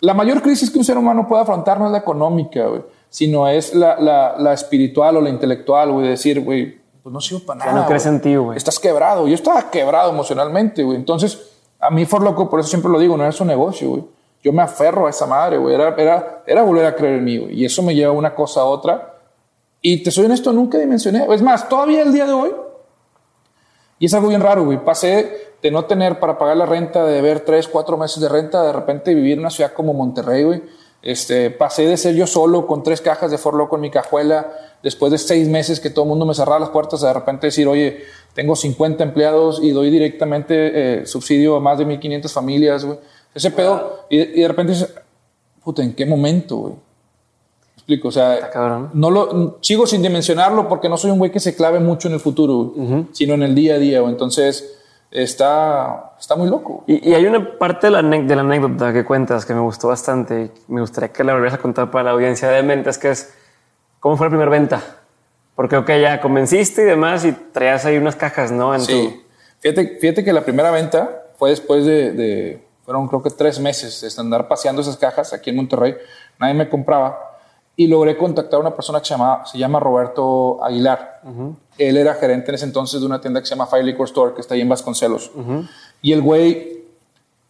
S2: la mayor crisis que un ser humano puede afrontar no es la económica, güey, sino es la, la, la, espiritual o la intelectual, güey, decir, güey, pues no sirvo para nada.
S1: Ya no crees en ti, güey.
S2: Estás quebrado. Yo estaba quebrado emocionalmente, güey. Entonces, a mí For Loco, por eso siempre lo digo, no es un negocio, güey. Yo me aferro a esa madre, güey. Era, era, era volver a creer en mí, güey. Y eso me lleva una cosa a otra. Y te soy honesto, nunca dimensioné. Es más, todavía el día de hoy, y es algo bien raro, güey. Pasé de no tener para pagar la renta, de ver tres, cuatro meses de renta, de repente vivir en una ciudad como Monterrey, güey. Este, pasé de ser yo solo con tres cajas de For Loco en mi cajuela, después de seis meses que todo el mundo me cerraba las puertas, de repente decir, oye, tengo 50 empleados y doy directamente eh, subsidio a más de 1.500 familias, güey. Ese pedo, y, y de repente dices, puta, ¿en qué momento, güey? Explico, o sea,
S1: Está
S2: no lo, sigo sin dimensionarlo porque no soy un güey que se clave mucho en el futuro, güey, sino en el día a día, güey. Entonces, está, está muy loco.
S1: Y, y hay una parte de la, de la anécdota que cuentas que me gustó bastante y me gustaría que la volvieras a contar para la audiencia de mentes, que es cómo fue la primera venta. Porque, ok, ya convenciste y demás y traías ahí unas cajas, ¿no? En
S2: Sí. Fíjate, fíjate que la primera venta fue después de, de- fueron creo que tres meses de andar paseando esas cajas aquí en Monterrey. Nadie me compraba. Y logré contactar a una persona que se llama, se llama Roberto Aguilar. Él era gerente en ese entonces de una tienda que se llama Fire Liquor Store, que está ahí en Vasconcelos. Y el güey,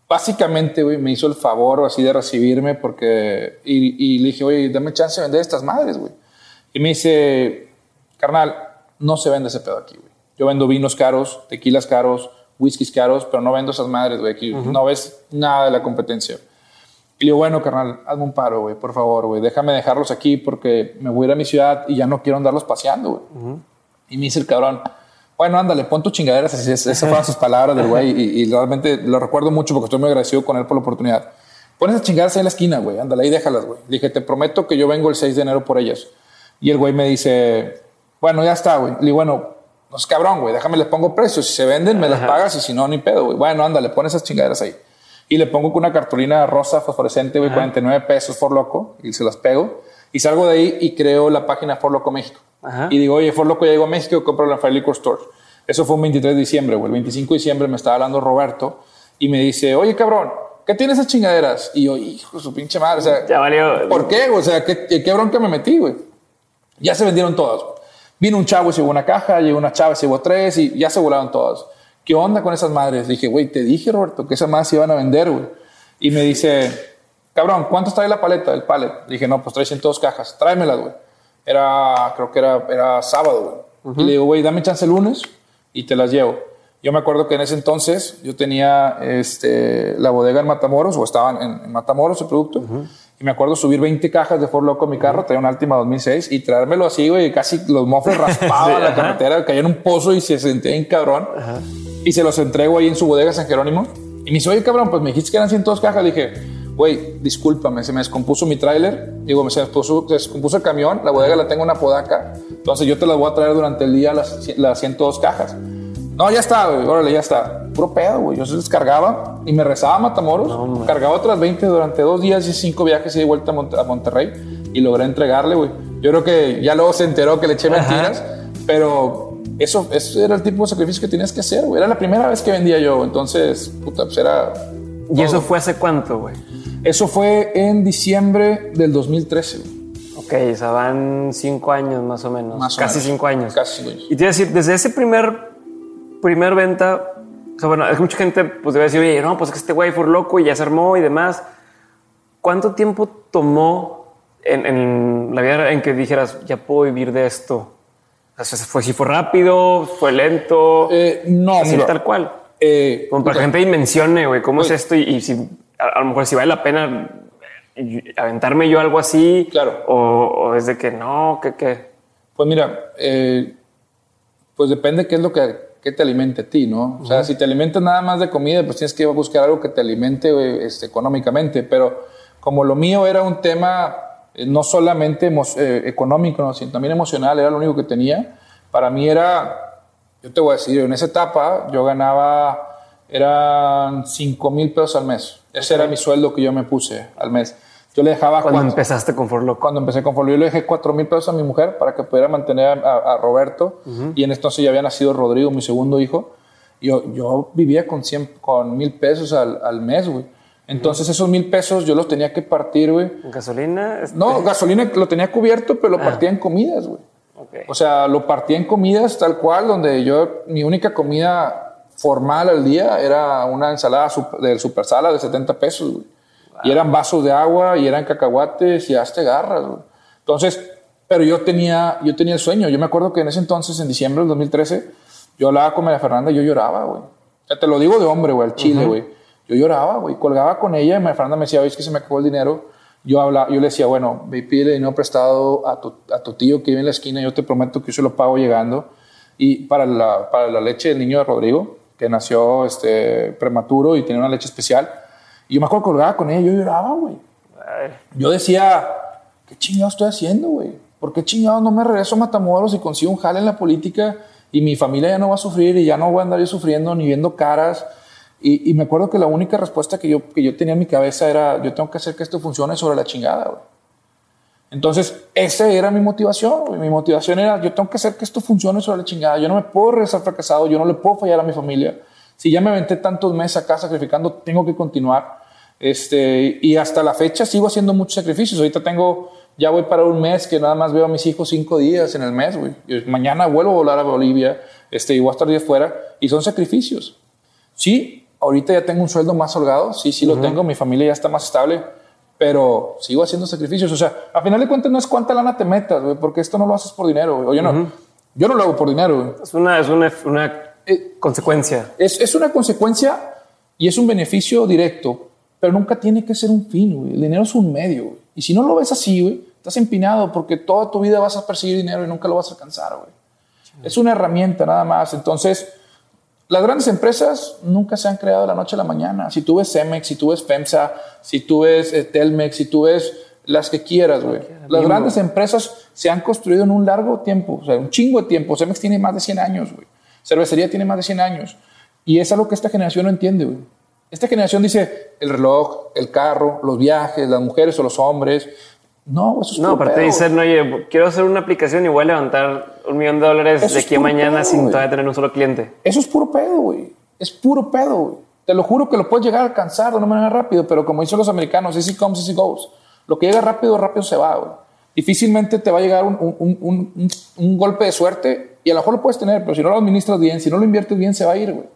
S2: básicamente, güey, me hizo el favor así de recibirme porque... Y, y le dije, oye, dame chance de vender estas madres, güey. Y me dice, carnal, no se vende ese pedo aquí, güey. Yo vendo vinos caros, tequilas caros, whiskies caros, pero no vendo esas madres, güey. Aquí no ves nada de la competencia. Y le digo, bueno, carnal, hazme un paro, güey, por favor, güey. Déjame dejarlos aquí porque me voy a ir a mi ciudad y ya no quiero andarlos paseando, güey. Y me dice el cabrón, bueno, ándale, pon tus chingaderas. Esas fueron sus palabras del güey y, y realmente lo recuerdo mucho porque estoy muy agradecido con él por la oportunidad. Pon esas chingaderas ahí en la esquina, güey, ándale, ahí déjalas, güey. Dije, te prometo que yo vengo el 6 de enero por ellas. Y el güey me dice, bueno, ya está, güey. Le digo, bueno, no es cabrón, güey, déjame, les pongo precios. Si se venden, me las pagas y si no, ni pedo, güey. Bueno, ándale, pon esas chingaderas ahí. Y le pongo con una cartulina rosa fosforescente, güey, 49 pesos por loco, y se las pego. Y salgo de ahí y creo la página For Loco México.
S1: Ajá.
S2: Y digo, oye, For Loco ya llegó a México, compro la Fire Liquor Store. Eso fue un 23 de diciembre, güey. El 25 de diciembre me estaba hablando Roberto y me dice, oye, cabrón, ¿qué tienes esas chingaderas? Y yo, hijo su pinche madre, o sea,
S1: Ya valió.
S2: ¿por qué? O sea, ¿qué, qué, bronca me metí, güey? Ya se vendieron todas. Vino un chavo y se llevó una caja, llegó una chava y se llevó tres y ya se volaron todas. ¿Qué onda con esas madres? Le dije, güey, te dije, Roberto, que esas madres se iban a vender, güey. Y me dice, cabrón, ¿cuánto trae la paleta, el pallet? Le dije, no, pues trae 102 cajas, tráemelas, güey. Era, creo que era, era sábado, güey. Y le digo, güey, dame chance el lunes y te las llevo. Yo me acuerdo que en ese entonces yo tenía este, la bodega en Matamoros, o estaban en, en Matamoros el producto, y me acuerdo subir 20 cajas de Ford Loco a mi carro, traía un Altima 2006, y traérmelo así, güey, casi los mofles raspaban
S1: Sí,
S2: la
S1: ajá.
S2: carretera, caía en un pozo y se sentía en cabrón. Y se los entrego ahí en su bodega San Jerónimo. Y me dice, oye, cabrón, pues me dijiste que eran 102 cajas. Le dije, güey, discúlpame, se me descompuso mi tráiler. Digo, se me descompuso, se descompuso el camión, la bodega la tengo en una podaca. Entonces yo te las voy a traer durante el día las, las 102 cajas. No, ya está, güey, órale, ya está. Puro pedo, güey. Yo se descargaba y me rezaba a Matamoros. cargaba otras 20 durante dos días y cinco viajes y de vuelta a, a Monterrey. Y logré entregarle, güey. Yo creo que ya luego se enteró que le eché mentiras, pero eso, eso era el tipo de sacrificio que tenías que hacer, güey. Era la primera vez que vendía yo, entonces, puta, pues era...
S1: ¿Y eso fue hace cuánto, güey?
S2: Eso fue en diciembre del 2013, güey.
S1: Ok, o sea, van cinco años más o menos.
S2: Más o
S1: Casi
S2: menos.
S1: cinco años.
S2: Casi cinco años.
S1: Y te iba a decir, desde ese primer, primer venta, o sea, bueno, es que mucha gente pues debe decir, oye, no, pues es que este güey fue loco y ya se armó y demás. ¿Cuánto tiempo tomó en, en la vida en que dijeras, ya puedo vivir de esto? O sea, fue, si fue rápido, fue lento,
S2: Eh, no,
S1: así
S2: mira,
S1: tal cual.
S2: eh,
S1: Como para que la gente dimensione, güey, cómo es esto y, y si a, a lo mejor si vale la pena eh, aventarme yo algo así.
S2: Claro.
S1: O, es de que no, que, que.
S2: Pues mira, eh, pues depende qué es lo que, que te alimente a ti, ¿no? O sea, si te alimentas nada más de comida, pues tienes que buscar algo que te alimente güey, este, económicamente. Pero como lo mío era un tema eh, no solamente eh, económico, ¿no? sino también emocional, era lo único que tenía. Para mí era, yo te voy a decir, en esa etapa yo ganaba, eran 5 mil pesos al mes. Ese era mi sueldo que yo me puse al mes. Yo le dejaba
S1: Cuando
S2: cuatro-
S1: empezaste con For Loco.
S2: cuando empecé con Folio, yo le dejé 4 mil pesos a mi mujer para que pudiera mantener a, a Roberto. Y en entonces ya había nacido Rodrigo, mi segundo hijo. Yo, yo vivía con, 100, con mil pesos al, al mes, güey. Entonces esos mil pesos yo los tenía que partir, güey.
S1: Gasolina. este,
S2: No, gasolina lo tenía cubierto, pero lo partía en comidas, güey.
S1: ok.
S2: O sea, lo partía en comidas tal cual, donde yo, mi única comida formal al día era una ensalada sup- del super sala de 70 pesos, güey. Y eran vasos de agua y eran cacahuates y hazte garras, güey. Entonces, pero yo tenía, yo tenía el sueño. Yo me acuerdo que en ese entonces, en diciembre del 2013, yo hablaba con María Fernanda y yo lloraba, güey. O Te lo digo de hombre, güey, al chile, güey. Yo lloraba, güey, colgaba con ella y Fernanda me decía, oye, es que se me acabó el dinero. Yo, hablaba, yo le decía, bueno, ve pide dinero prestado a tu, a tu tío que vive en la esquina, yo te prometo que yo se lo pago llegando. Y para la, para la leche del niño de Rodrigo, que nació este, prematuro y tenía una leche especial. Y yo me acuerdo colgaba con ella, yo lloraba, güey. Yo decía, ¿qué chingados estoy haciendo, güey? ¿Por qué chingados no me regreso a Matamoros y consigo un jale en la política y mi familia ya no va a sufrir y ya no voy a andar yo sufriendo ni viendo caras? Y, me acuerdo que la única respuesta que yo, que yo tenía en mi cabeza era, yo tengo que hacer que esto funcione sobre la chingada, güey. Entonces, esa era mi motivación. Mi motivación era, yo tengo que hacer que esto funcione sobre la chingada. Yo no me puedo regresar fracasado, yo no le puedo fallar a mi familia. Si ya me aventé tantos meses acá sacrificando, tengo que continuar. Este, y hasta la fecha sigo haciendo muchos sacrificios. Ahorita tengo, ya voy para un mes que nada más veo a mis hijos cinco días en el mes, güey. Mañana vuelvo a volar a Bolivia, este, y voy a estar días fuera. Y son sacrificios. Sí, ahorita ya tengo un sueldo más holgado, sí, sí lo tengo, mi familia ya está más estable pero sigo haciendo sacrificios. O sea, a final de cuentas no es cuánta lana te metas, güey, porque esto no lo haces por dinero, güey. Oye, no, yo no lo hago por dinero, güey.
S1: Es una, es una, una eh, consecuencia.
S2: Es, es, una consecuencia y es un beneficio directo, pero nunca tiene que ser un fin, güey. El dinero es un medio, güey. Y si no lo ves así, güey, estás empinado porque toda tu vida vas a perseguir dinero y nunca lo vas a alcanzar, güey. Es una herramienta nada más. Entonces, las grandes empresas nunca se han creado de la noche a la mañana. Si tú ves Cemex, si tú ves FEMSA, si tú ves eh, Telmex, si tú ves las que quieras, güey. Las grandes empresas se han construido en un largo tiempo, o sea, un chingo de tiempo. Cemex tiene más de 100 años, güey. Cervecería tiene más de 100 años. Y es algo que esta generación no entiende, güey. Esta generación dice el reloj, el carro, los viajes, las mujeres o los hombres. No, eso es
S1: No, aparte dicen, oye, quiero hacer una aplicación y voy a levantar un millón de dólares de aquí a mañana sin todavía tener un solo cliente.
S2: Eso es puro pedo, güey. Es puro pedo, güey. Te lo juro que lo puedes llegar a alcanzar de una manera rápido, pero como dicen los americanos, easy comes, easy goes. Lo que llega rápido, rápido se va, güey. Difícilmente te va a llegar un, golpe de suerte y a lo mejor lo puedes tener, pero si no lo administras bien, si no lo inviertes bien, se va a ir, güey.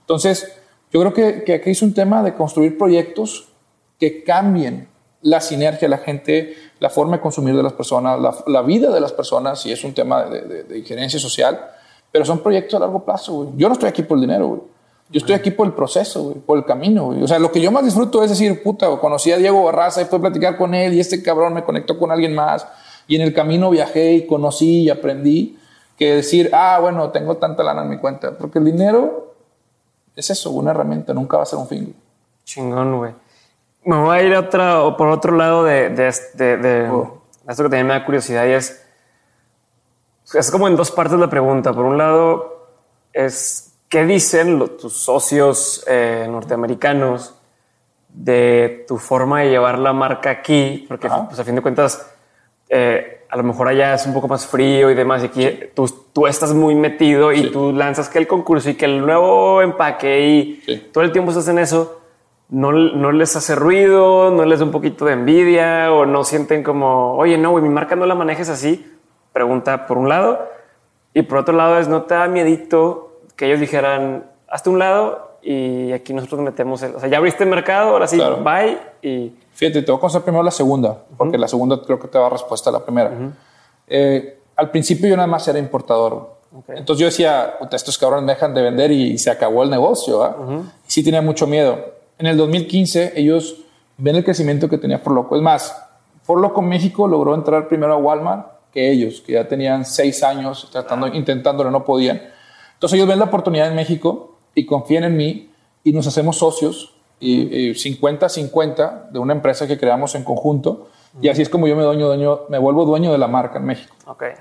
S2: Entonces, yo creo que, aquí es un tema de construir proyectos que cambien la sinergia, la gente, la forma de consumir de las personas, la, vida de las personas, y es un tema de, de, injerencia social, pero son proyectos a largo plazo, güey. Yo no estoy aquí por el dinero, güey. Yo estoy aquí por el proceso, güey, por el camino. O sea, lo que yo más disfruto es decir, puta, conocí a Diego Barraza y a platicar con él y este cabrón me conectó con alguien más y en el camino viajé y conocí y aprendí que decir, ah, bueno, tengo tanta lana en mi cuenta. Porque el dinero es eso, una herramienta, nunca va a ser un fin.
S1: Chingón, güey. Me voy a ir otra, o por otro lado de, de, de, oh. esto que también me da curiosidad y es, es como en dos partes la pregunta. Por un lado es, ¿qué dicen tus socios eh, norteamericanos de tu forma de llevar la marca aquí? Porque pues, a fin de cuentas, eh, a lo mejor allá es un poco más frío y demás, y aquí tú, tú, estás muy metido y tú lanzas que el concurso y que el nuevo empaque y todo el tiempo estás en eso no, no, les hace ruido, no les da un poquito de envidia o no sienten como, oye, no, güey, mi marca no la manejes así. Pregunta por un lado. Y por otro lado es, no te da miedito que ellos dijeran, hazte un lado y aquí nosotros metemos el, o sea, ya abriste el mercado, ahora sí, bye. Y
S2: fíjate, te voy a contestar primero la segunda, porque la segunda creo que te da respuesta a la primera. Eh, al principio yo nada más era importador. Entonces yo decía, estos cabrones dejan de vender y se acabó el negocio. ¿ah? Sí tenía mucho miedo en el 2015 ellos ven el crecimiento que tenía Forloco. Es más, Forloco México logró entrar primero a Walmart que ellos, que ya tenían seis años tratando, intentándolo, no podían. Entonces ellos ven la oportunidad en México y confían en mí y nos hacemos socios y 50-50 de una empresa que creamos en conjunto. Y así es como yo me, dueño, dueño, me vuelvo dueño de la marca en México.
S1: Okay.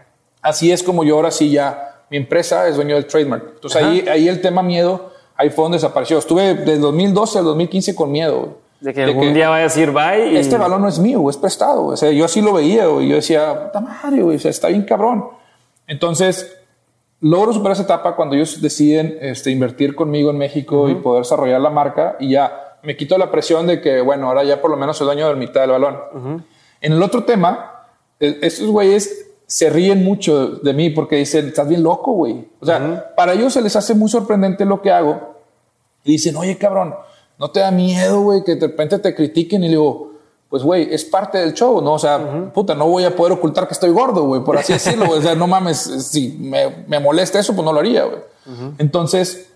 S2: Así es como yo ahora sí ya, mi empresa es dueño del trademark. Entonces ahí, ahí el tema miedo ahí fue donde desapareció. Estuve desde 2012 al 2015 con miedo.
S1: De que algún día vaya a decir bye.
S2: Este balón no es mío, es prestado. O sea, yo así lo veía, y yo decía, puta madre, o sea, está bien cabrón. Entonces, logro superar esa etapa cuando ellos deciden este, invertir conmigo en México y poder desarrollar la marca y ya me quito la presión de que, bueno, ahora ya por lo menos soy dueño de la mitad del balón. En el otro tema, e, estos güeyes se ríen mucho de mí porque dicen, estás bien loco, güey. O sea, para ellos se les hace muy sorprendente lo que hago y dicen, oye, cabrón, ¿no te da miedo, güey, que de repente te critiquen? Y digo, pues, güey, es parte del show, ¿no? O sea, puta, no voy a poder ocultar que estoy gordo, güey, por así decirlo. O sea, no mames, si me, me, molesta eso, pues no lo haría, güey. Entonces,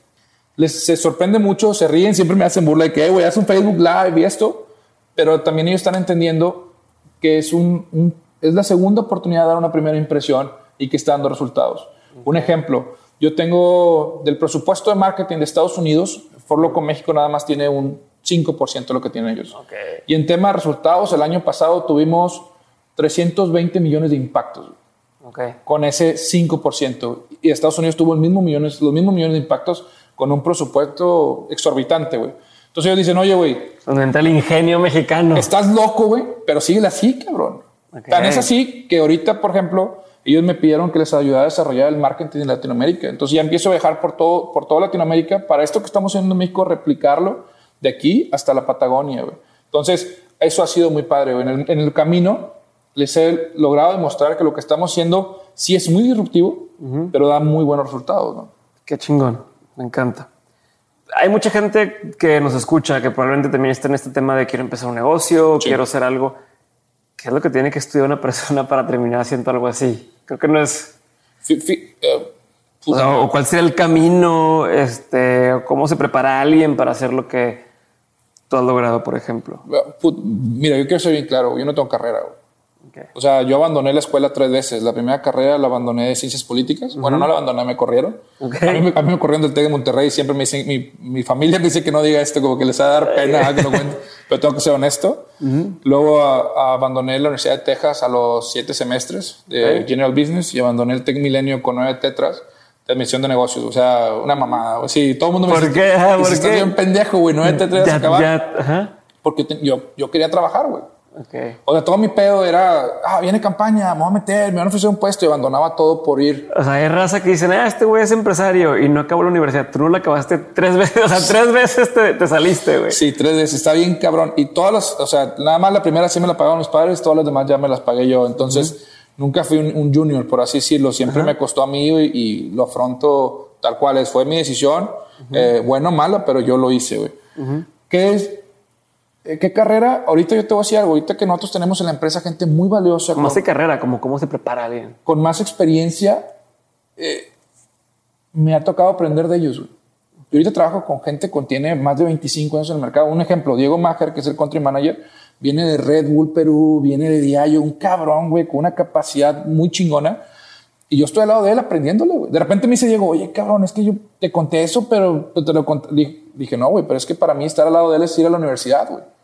S2: les se sorprende mucho, se ríen, siempre me hacen burla de que, güey, haz un Facebook Live y esto, pero también ellos están entendiendo que es, un, es la segunda oportunidad de dar una primera impresión y que está dando resultados. Un ejemplo, yo tengo del presupuesto de marketing de Estados Unidos, Forloco México nada más tiene un 5% de lo que tienen ellos. Y en tema de resultados, el año pasado tuvimos 320 millones de impactos. Con ese 5%. Y Estados Unidos tuvo el mismo millones, los mismos millones de impactos con un presupuesto exorbitante, güey. Entonces ellos dicen, oye, güey.
S1: Donde entra el ingenio mexicano.
S2: Estás loco, güey, pero sigue así, cabrón. Tan es así que ahorita, por ejemplo, ellos me pidieron que les ayudara a desarrollar el marketing en Latinoamérica. Entonces ya empiezo a viajar por todo, por toda Latinoamérica para esto que estamos haciendo en México, replicarlo de aquí hasta la Patagonia, güey. Entonces, eso ha sido muy padre, güey. En el, en el camino les he logrado demostrar que lo que estamos haciendo sí es muy disruptivo, pero da muy buenos resultados, ¿no?
S1: Qué chingón. Me encanta. Hay mucha gente que nos escucha que probablemente también está en este tema de quiero empezar un negocio, quiero hacer algo. ¿Qué es lo que tiene que estudiar una persona para terminar haciendo algo así? Creo que no es. Eh, o, cuál sería el camino, este, o cómo se prepara alguien para hacer lo que tú has logrado, por ejemplo.
S2: Mira, yo quiero ser bien claro. Yo no tengo carrera. O sea, yo abandoné la escuela tres veces. La primera carrera la abandoné de ciencias políticas. Bueno, no la abandoné, me corrieron. A, mí, me corrieron del TEC de Monterrey. Siempre me dicen, mi, mi, familia me dice que no diga esto, como que les va a dar pena que no cuente. Pero tengo que ser honesto. Luego abandoné la Universidad de Texas a los siete semestres de General Business y abandoné el TEC Milenio con nueve tetras de admisión de negocios. O sea, una mamada. Sí, todo el mundo me
S1: dice. ¿Por qué? ¿Por qué?
S2: bien pendejo, güey. Nueve tetras acabar. Porque yo, yo quería trabajar, güey. Okay. O sea, todo mi pedo era, ah, viene campaña, me voy a meter, me van a ofrecer un puesto y abandonaba todo por ir.
S1: O sea, hay raza que dicen, ah, este güey es empresario y no acabó la universidad. Tú no la acabaste tres veces, o sea, tres veces te, saliste, güey.
S2: Sí, tres veces, está bien cabrón. Y todas las, o sea, nada más la primera sí me la pagaron mis padres, todas las demás ya me las pagué yo. Entonces, nunca fui un, junior, por así decirlo. Siempre me costó a mí y, lo afronto tal cual es. Fue mi decisión, eh, bueno o mala, pero yo lo hice, güey. ¿Qué es? Eh, ¿Qué carrera? Ahorita yo te voy a decir algo. Ahorita que nosotros tenemos en la empresa gente muy valiosa.
S1: ¿Cómo hace carrera? Como cómo se prepara alguien.
S2: Con más experiencia, eh, me ha tocado aprender de ellos. Yo ahorita trabajo con gente que tiene más de 25 años en el mercado. Un ejemplo, Diego Macher, que es el country manager, viene de Red Bull Perú, viene de Diallo, un cabrón, güey, con una capacidad muy chingona. Y yo estoy al lado de él aprendiéndole, güey. De repente me dice Diego, oye, cabrón, es que yo te conté eso, pero te lo conté. Dije, no, güey, pero es que para mí estar al lado de él es ir a la universidad, güey.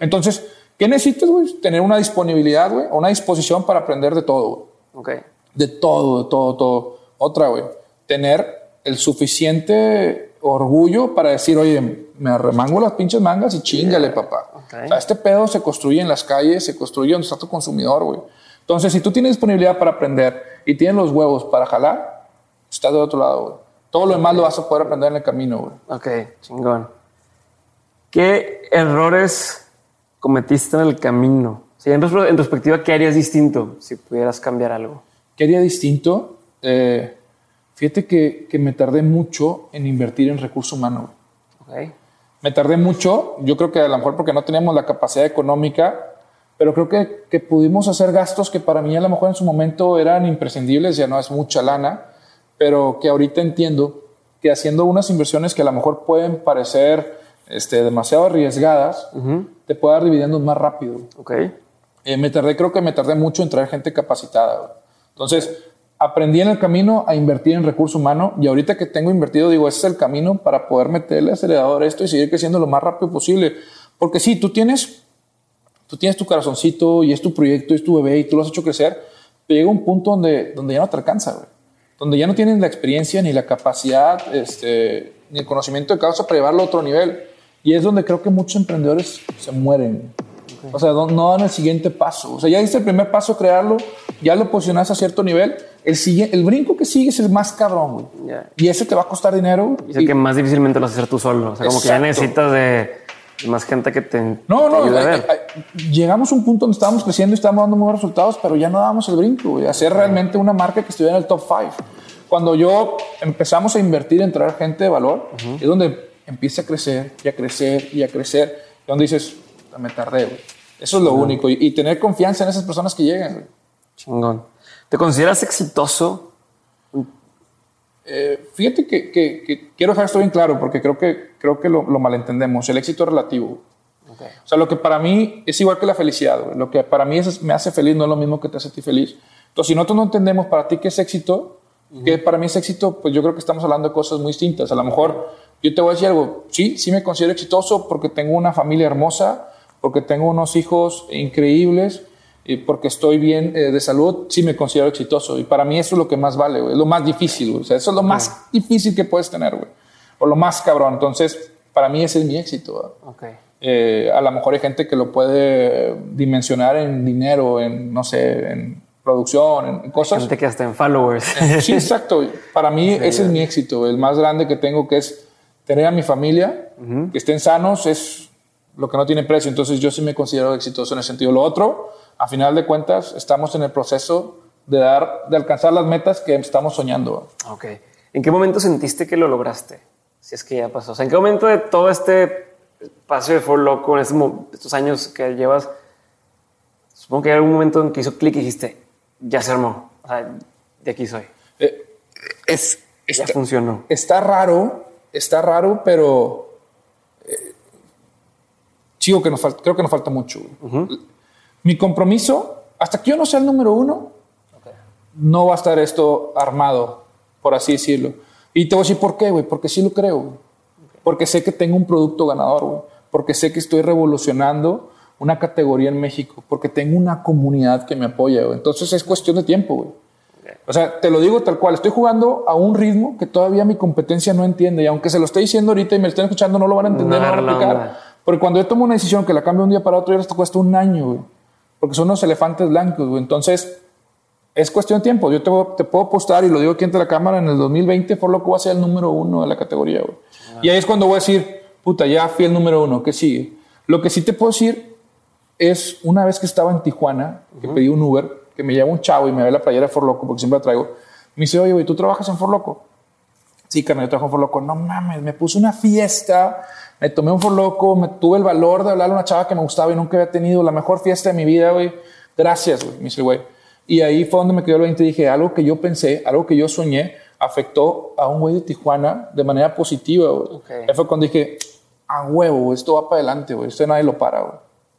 S2: Entonces, ¿qué necesitas, güey? Tener una disponibilidad, güey, una disposición para aprender de todo,
S1: güey.
S2: De todo, de todo, todo. Otra, güey, tener el suficiente orgullo para decir, oye, me arremango las pinches mangas y chingale, papá. O sea, este pedo se construye en las calles, se construye donde está tu consumidor, güey. Entonces, si tú tienes disponibilidad para aprender y tienes los huevos para jalar, estás del otro lado, güey. Todo lo demás lo vas a poder aprender en el camino, güey.
S1: Ok, chingón. ¿Qué errores cometiste en el camino? Si en, perspectiva, ¿qué harías distinto si pudieras cambiar algo?
S2: ¿Qué haría distinto? Eh, fíjate que, me tardé mucho en invertir en recurso humano. Okay. Me tardé mucho, yo creo que a lo mejor porque no teníamos la capacidad económica, pero creo que, que pudimos hacer gastos que para mí a lo mejor en su momento eran imprescindibles, ya no es mucha lana, pero que ahorita entiendo que haciendo unas inversiones que a lo mejor pueden parecer este, demasiado arriesgadas, te puede dar dividendos más rápido.
S1: Okay.
S2: Eh, me tardé, creo que me tardé mucho en traer gente capacitada. Entonces, aprendí en el camino a invertir en recurso humano y ahorita que tengo invertido, digo, ese es el camino para poder meterle acelerador a esto y seguir creciendo lo más rápido posible. Porque sí, tú tienes, tú tienes tu corazoncito y es tu proyecto, es tu bebé y tú lo has hecho crecer, pero llega un punto donde, donde ya no te alcanza, Donde ya no tienes la experiencia ni la capacidad, este, ni el conocimiento de causa para llevarlo a otro nivel. Y es donde creo que muchos emprendedores se mueren. O sea, no, dan el siguiente paso. O sea, ya diste el primer paso, crearlo, ya lo posicionas a cierto nivel. El, siguiente, el brinco que sigue es el más cabrón, güey. Y ese te va a costar dinero.
S1: Y es el que más difícilmente lo vas a hacer tú solo. O sea, como que ya necesitas de más gente que te.
S2: No, no. llegamos a un punto donde estábamos creciendo y estábamos dando buenos resultados, pero ya no dábamos el brinco, güey. Hacer realmente una marca que estuviera en el top 5. Cuando yo empezamos a invertir en traer gente de valor, es donde empieza a crecer y a crecer y a crecer. Y donde dices, me tardé, güey. Eso es lo único. Y, tener confianza en esas personas que llegan,
S1: Chingón. ¿Te consideras exitoso?
S2: Eh, fíjate que, que, que, quiero dejar esto bien claro porque creo que, creo que lo, lo malentendemos. El éxito es relativo. Okay. O sea, lo que para mí es igual que la felicidad. Güey. Lo que para mí es, me hace feliz no es lo mismo que te hace a ti feliz. Entonces, si nosotros no entendemos para ti qué es éxito, uh -huh. que para mí es éxito, pues yo creo que estamos hablando de cosas muy distintas. A lo mejor yo te voy a decir algo. Sí, sí me considero exitoso porque tengo una familia hermosa, porque tengo unos hijos increíbles y porque estoy bien eh, de salud, sí me considero exitoso. Y para mí eso es lo que más vale, güey. Es lo más difícil, güey. O sea, eso es lo más difícil que puedes tener, güey. O lo más cabrón. Entonces, para mí ese es mi éxito.
S1: Okay.
S2: Eh, a lo mejor hay gente que lo puede dimensionar en dinero, en, no sé, en producción, en cosas.
S1: Gente que hasta en followers.
S2: Sí, exacto. Para mí sí, ese es mi éxito. El más grande que tengo, que es tener a mi familia, uh -huh. que estén sanos, es lo que no tiene precio. Entonces yo sí me considero exitoso en ese sentido. Lo otro a final de cuentas, estamos en el proceso de, dar, de alcanzar las metas que estamos soñando.
S1: Ok. ¿En qué momento sentiste que lo lograste? Si es que ya pasó. O sea, ¿en qué momento de todo este paso de For Loco, en estos, estos años que llevas, supongo que hay algún momento en que hizo clic y dijiste, ya se armó. O sea, de aquí soy.
S2: Eh, es,
S1: ya
S2: está,
S1: funcionó.
S2: Está raro, está raro, pero eh, chico que nos falta, creo que nos falta mucho. Uh -huh. Mi compromiso, hasta que yo no sea el número uno, okay. no va a estar esto armado, por así decirlo. Y te voy a decir por qué, güey, porque sí lo creo. Okay. Porque sé que tengo un producto ganador, güey. Porque sé que estoy revolucionando una categoría en México. Porque tengo una comunidad que me apoya, güey. Entonces es cuestión de tiempo, güey. O sea, te lo digo tal cual. Estoy jugando a un ritmo que todavía mi competencia no entiende. Y aunque se lo esté diciendo ahorita y me lo estén escuchando, no lo van a entender, no, no van a aplicar. Porque cuando yo tomo una decisión que la cambio un día para otro, ya esto cuesta un año, güey porque son unos elefantes blancos, güey. Entonces, es cuestión de tiempo. Yo te, te, puedo apostar, y lo digo aquí entre la cámara, en el 2020 por lo que va a ser el número uno de la categoría, güey. Ah. Y ahí es cuando voy a decir, puta, ya fui el número uno, ¿qué sigue? Lo que sí te puedo decir es, una vez que estaba en Tijuana, que uh -huh. pedí un Uber, que me lleva un chavo y me ve la playera de For Loco, porque siempre la traigo, me dice, oye, güey, ¿tú trabajas en For Loco? Sí, carnal, yo trabajo en For Loco. No mames, me puse una fiesta, me tomé un For Loco, me tuve el valor de hablarle a una chava que me gustaba y nunca había tenido la mejor fiesta de mi vida, güey. Gracias, güey, me dice, güey. Y ahí fue donde me quedó el 20 y dije, algo que yo pensé, algo que yo soñé, afectó a un güey de Tijuana de manera positiva, güey. Okay. Ahí fue cuando dije, a huevo, esto va para adelante, güey. Esto nadie lo para, güey.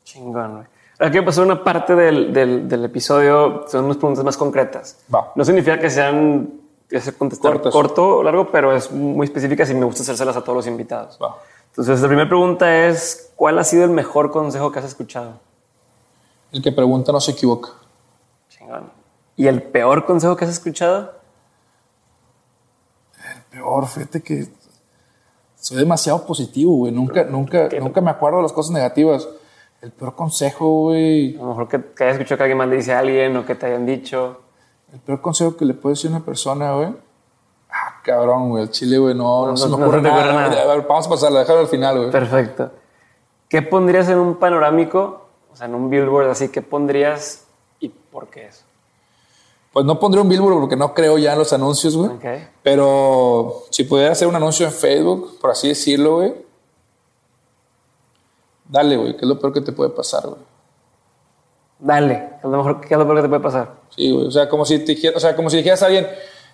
S1: Chingón, güey. Ahora quiero pasar una parte del, del, del, episodio, son unas preguntas más concretas.
S2: Va.
S1: No significa que sean, que se contestar corto o largo, pero es muy específicas y me gusta hacérselas a todos los invitados.
S2: Va.
S1: Entonces, la primera pregunta es, ¿cuál ha sido el mejor consejo que has escuchado?
S2: El que pregunta no se equivoca.
S1: Chingón. ¿Y el peor consejo que has escuchado?
S2: El peor, fíjate que soy demasiado positivo, güey. Nunca, nunca, nunca me acuerdo de las cosas negativas. El peor consejo, güey.
S1: A lo mejor que, que hayas escuchado que alguien más le dice a alguien o que te hayan dicho.
S2: El peor consejo que le puede decir a una persona, güey. Ah, cabrón, güey. El chile, güey, no, no, no, se me ocurre, no nada. nada. A ver, vamos a pasarla, dejarlo al final, güey.
S1: Perfecto. ¿Qué pondrías en un panorámico, o sea, en un billboard así? ¿Qué pondrías y por qué eso?
S2: Pues no pondría un billboard porque no creo ya en los anuncios, güey.
S1: Okay.
S2: Pero si pudiera hacer un anuncio en Facebook, por así decirlo, güey. Dale, güey, ¿qué es lo peor que te puede pasar, güey?
S1: Dale, ¿qué es lo mejor qué es lo peor que te puede pasar?
S2: Sí, güey, o sea, como si te dijera, o sea, como si dijeras a alguien,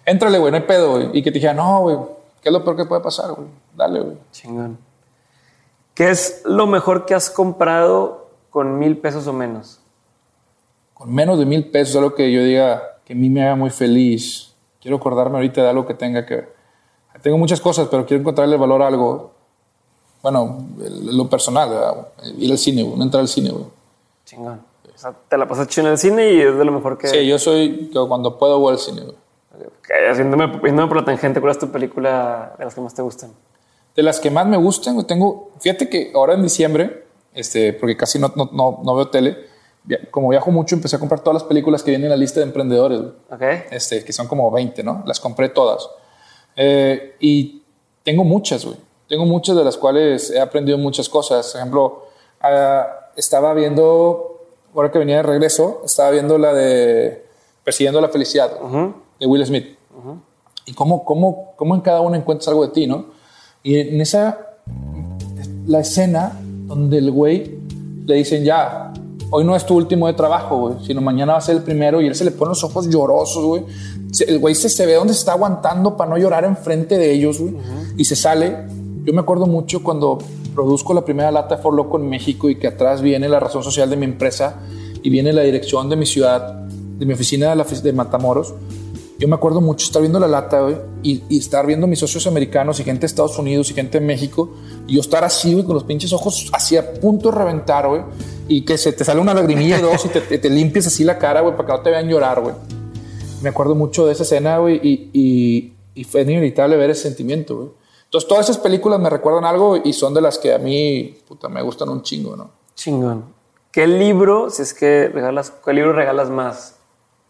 S2: éntrale, güey, no hay pedo, güey. Y que te dijera, no, güey, ¿qué es lo peor que puede pasar, güey? Dale, güey.
S1: Chingón. ¿Qué es lo mejor que has comprado con mil pesos o menos?
S2: Con menos de mil pesos, algo que yo diga que a mí me haga muy feliz. Quiero acordarme ahorita de algo que tenga que ver. Tengo muchas cosas, pero quiero encontrarle valor a algo. Bueno, lo personal, ¿verdad? ir al cine, güey, no entrar al cine, güey.
S1: Chingón. O sea, te la pasas chido en el cine y es de lo mejor que.
S2: Sí, yo soy, yo cuando puedo voy al cine, güey.
S1: Okay, haciéndome, haciéndome por la tangente, ¿cuál es tu película de las que más te gustan?
S2: De las que más me gustan, tengo. Fíjate que ahora en diciembre, este, porque casi no, no, no, no veo tele, como viajo mucho, empecé a comprar todas las películas que vienen en la lista de emprendedores,
S1: okay.
S2: este, que son como 20, ¿no? Las compré todas. Eh, y tengo muchas, güey. Tengo muchas de las cuales he aprendido muchas cosas. Por ejemplo, uh, estaba viendo, ahora que venía de regreso, estaba viendo la de Persiguiendo la Felicidad, uh -huh. de Will Smith. Uh -huh. Y cómo, cómo, cómo en cada uno encuentras algo de ti, ¿no? Y en esa, la escena donde el güey le dicen ya, hoy no es tu último de trabajo, güey, sino mañana va a ser el primero y él se le pone los ojos llorosos, güey. el güey se, se ve donde se está aguantando para no llorar enfrente de ellos, güey. Y se sale. Yo me acuerdo mucho cuando produzco la primera lata de For Loco en México y que atrás viene la razón social de mi empresa y viene la dirección de mi ciudad, de mi oficina de, la, de Matamoros. Yo me acuerdo mucho estar viendo la lata güey, y, y, estar viendo mis socios americanos y gente de Estados Unidos y gente de México y yo estar así, güey, con los pinches ojos así a punto de reventar, güey, y que se te sale una lagrimilla dos y te, te, limpies así la cara, güey, para que no te vean llorar, güey. Me acuerdo mucho de esa escena, güey, y, y, y fue inevitable ver ese sentimiento, güey. Entonces, todas esas películas me recuerdan algo y son de las que a mí puta, me gustan un chingo, ¿no?
S1: Chingón. ¿Qué libro, si es que regalas, qué libro regalas más?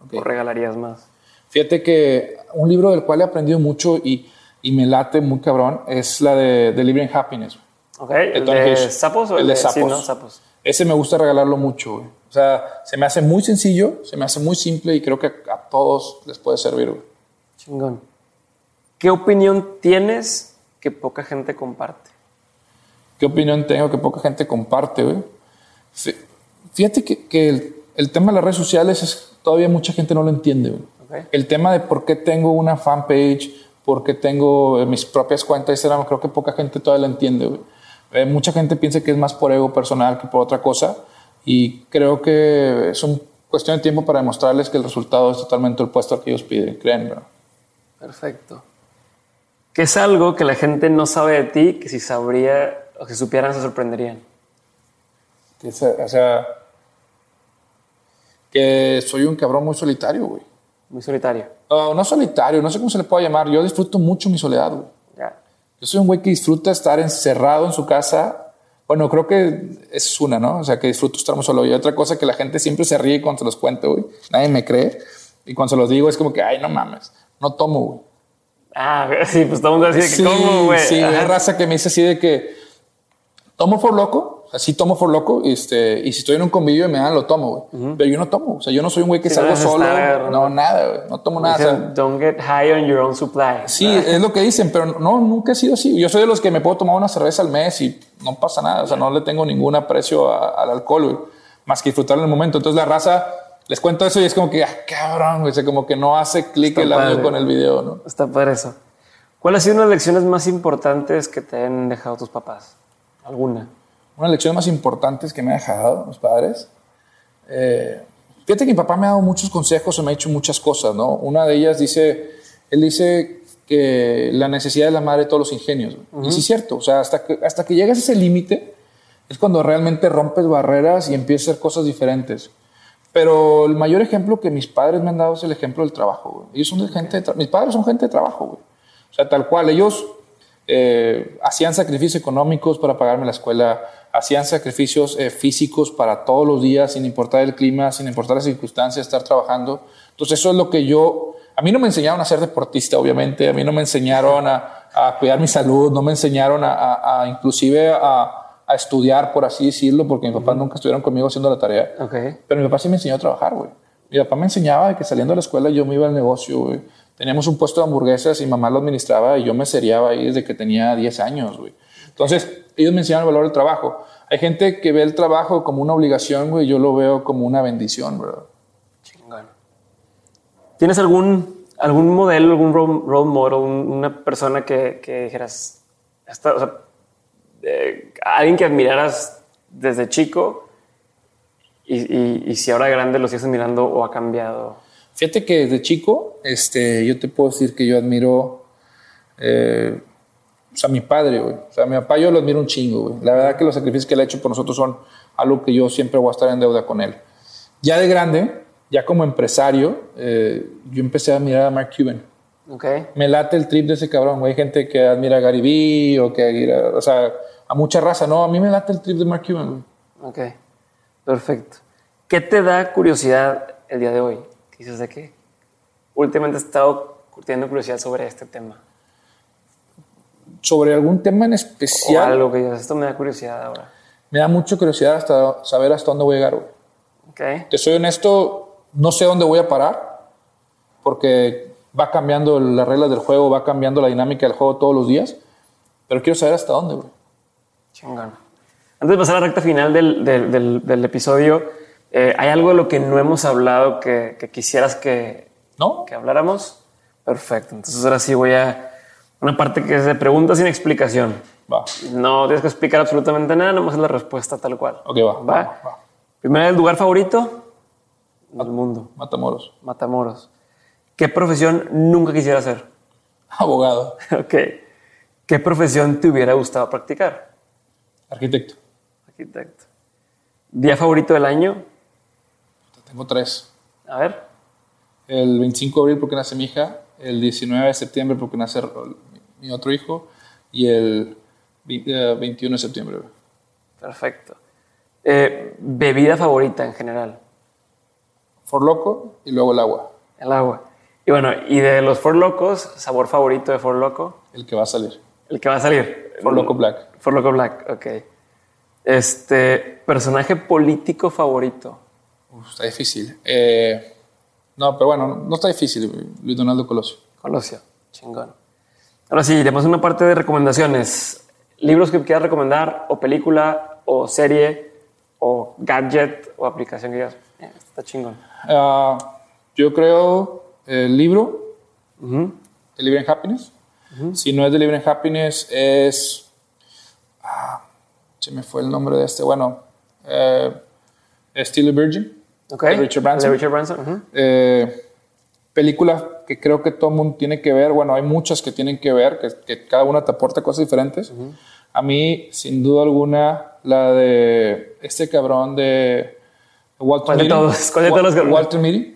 S1: Okay. ¿O regalarías más?
S2: Fíjate que un libro del cual he aprendido mucho y, y me late muy cabrón es la de Delivering Happiness.
S1: Ok, ¿el de sapos o
S2: el de sapos?
S1: Sí, ¿no? sapos.
S2: Ese me gusta regalarlo mucho, güey. O sea, se me hace muy sencillo, se me hace muy simple y creo que a todos les puede servir, güey.
S1: Chingón. ¿Qué opinión tienes que poca gente comparte?
S2: ¿Qué opinión tengo que poca gente comparte, güey? Fíjate que, que el, el, tema de las redes sociales es todavía mucha gente no lo entiende, güey. Okay. El tema de por qué tengo una fanpage, por qué tengo mis propias cuentas de Instagram, creo que poca gente todavía lo entiende, güey. Eh, mucha gente piensa que es más por ego personal que por otra cosa y creo que es una cuestión de tiempo para demostrarles que el resultado es totalmente opuesto al que ellos piden, creen, ¿no?
S1: Perfecto. ¿Qué es algo que la gente no sabe de ti que si sabría o que supieran se sorprenderían?
S2: Que, o sea, que soy un cabrón muy solitario, güey.
S1: Muy solitario.
S2: No, no solitario, no sé cómo se le puede llamar. Yo disfruto mucho mi soledad, güey.
S1: Ya.
S2: Yo soy un güey que disfruta estar encerrado en su casa. Bueno, creo que es una, ¿no? O sea, que disfruto estar muy solo. Y otra cosa que la gente siempre se ríe cuando se los cuento, güey. Nadie me cree. Y cuando se los digo es como que, ay, no mames, no tomo, güey.
S1: Ah, sí, pues mundo así de que
S2: Sí,
S1: ¿cómo, güey?
S2: sí, hay raza que me dice así de que tomo for loco, o sea, sí tomo for loco, este, y si estoy en un convivio y me dan, lo tomo, güey. Pero yo no tomo, o sea, yo no soy un güey que
S1: Sí,
S2: salgo
S1: no
S2: solo,
S1: estar-
S2: no, nada, güey, no tomo nada. o sea,
S1: Dicen, Don't get high on your own supply.
S2: Sí, es lo que dicen, pero no, nunca he sido así. Yo soy de los que me puedo tomar una cerveza al mes y no pasa nada. O sea, no le tengo ningún aprecio a- al alcohol, güey, más que disfrutar en el momento. Entonces la raza, les cuento eso y es como que, ah, cabrón, güey, o sea, como que no hace clic el audio
S1: padre.
S2: con el video, ¿no?
S1: Está padre eso. ¿Cuál ha sido una de las lecciones más importantes que te han dejado tus papás? ¿Alguna?
S2: Una lección más importante que me ha dejado mis padres. Eh, fíjate que mi papá me ha dado muchos consejos y me ha dicho muchas cosas, ¿no? Una de ellas dice, él dice que la necesidad de la madre de todos los ingenios. Y sí es cierto, o sea, hasta que, hasta que llegas a ese límite es cuando realmente rompes barreras y empiezas a hacer cosas diferentes. Pero el mayor ejemplo que mis padres me han dado es el ejemplo del trabajo. güey. Ellos son de gente, de mis padres son gente de trabajo, güey. O sea, tal cual, ellos eh, hacían sacrificios económicos para pagarme la escuela, hacían sacrificios eh, físicos para todos los días, sin importar el clima, sin importar las circunstancias, estar trabajando. Entonces eso es lo que yo, a mí no me enseñaron a ser deportista, obviamente, a mí no me enseñaron a, a cuidar mi salud, no me enseñaron a, a- a inclusive a, a estudiar, por así decirlo, porque mis papás nunca estuvieron conmigo haciendo la tarea.
S1: Ok.
S2: Pero mi papá sí me enseñó a trabajar, güey. Mi papá me enseñaba de que saliendo de la escuela yo me iba al negocio, güey. Teníamos un puesto de hamburguesas y mamá lo administraba y yo me seriaba ahí desde que tenía 10 años, güey. Entonces, ellos me enseñaron el valor del trabajo. Hay gente que ve el trabajo como una obligación, güey. Yo lo veo como una bendición, bro.
S1: Chingón. ¿Tienes algún, algún modelo, algún role, role model, un- una persona que, que dijeras, esta- o sea, eh, alguien que admiraras desde chico y, y- y si ahora grande lo sigues admirando o ha cambiado?
S2: Fíjate que desde chico, este, yo te puedo decir que yo admiro, eh, o sea, a mi padre, güey. O sea, a mi papá yo lo admiro un chingo, güey. La verdad que los sacrificios que él ha hecho por nosotros son algo que yo siempre voy a estar en deuda con él. Ya de grande, ya como empresario, eh, yo empecé a admirar a Mark Cuban.
S1: Ok.
S2: Me late el trip de ese cabrón, güey. Hay gente que admira a Gary Vee o que admira, o sea, a mucha raza. No, a mí me late el trip de Mark Cuban, güey.
S1: Ok. Perfecto. ¿Qué te da curiosidad el día de hoy? ¿Qué dices de qué? Últimamente he estado teniendo curiosidad sobre este tema.
S2: Sobre algún tema en
S1: O
S2: especial,
S1: algo que digas, esto me da curiosidad ahora.
S2: me da mucha curiosidad hasta saber hasta dónde voy a llegar, güey.
S1: Ok.
S2: Te soy honesto, no sé dónde voy a parar, porque va cambiando las reglas del juego, va cambiando la dinámica del juego todos los días, pero quiero saber hasta dónde, güey.
S1: Chingón. Antes de pasar a la recta final del, del- del- del episodio, eh, ¿hay algo de lo que no hemos hablado que, que quisieras que,
S2: ¿No?
S1: que habláramos. Perfecto. Entonces ahora sí voy a una parte que es de preguntas sin explicación.
S2: Va.
S1: No tienes que explicar absolutamente nada, nomás es la respuesta tal cual.
S2: Ok, va.
S1: Va.
S2: Va. va.
S1: Primero, el lugar favorito del mundo.
S2: Matamoros.
S1: Matamoros. ¿Qué profesión nunca quisiera hacer?
S2: Abogado.
S1: Ok. ¿Qué profesión te hubiera gustado practicar?
S2: Arquitecto.
S1: Arquitecto. ¿Día favorito del año?
S2: Tengo tres.
S1: A ver.
S2: El 25 de abril porque nace mi hija, el 19 de septiembre porque nace mi otro hijo y el 21 de septiembre.
S1: Perfecto. Eh, ¿Bebida favorita en general?
S2: For Loco y luego el agua.
S1: El agua. Y bueno, y de los For Locos, sabor favorito de For Loco,
S2: El que va a salir.
S1: el que va a salir.
S2: For Loco Black.
S1: For Loco Black, ok. Este, personaje político favorito.
S2: Uf, está difícil. Eh, no, pero bueno, no está difícil. Luis Donaldo Colosio.
S1: Colosio, chingón. Ahora sí, tenemos una parte de recomendaciones. Libros que quieras recomendar, o película, o serie, o gadget, o aplicación que digas. "Eh, está chingón.
S2: Ah, yo creo el libro, The Living Happiness. Si no es The Living Happiness, es. ah, se me fue el nombre de este. Bueno, eh, Still a Virgin. De Richard Branson.
S1: De Richard Branson.
S2: Eh, película que creo que todo mundo tiene que ver. Bueno, hay muchas que tienen que ver, que, que cada una te aporta cosas diferentes. A mí, sin duda alguna, la de este cabrón de Walter
S1: ¿Cuál de todos? ¿Cuál de todos los
S2: Walter Mitty.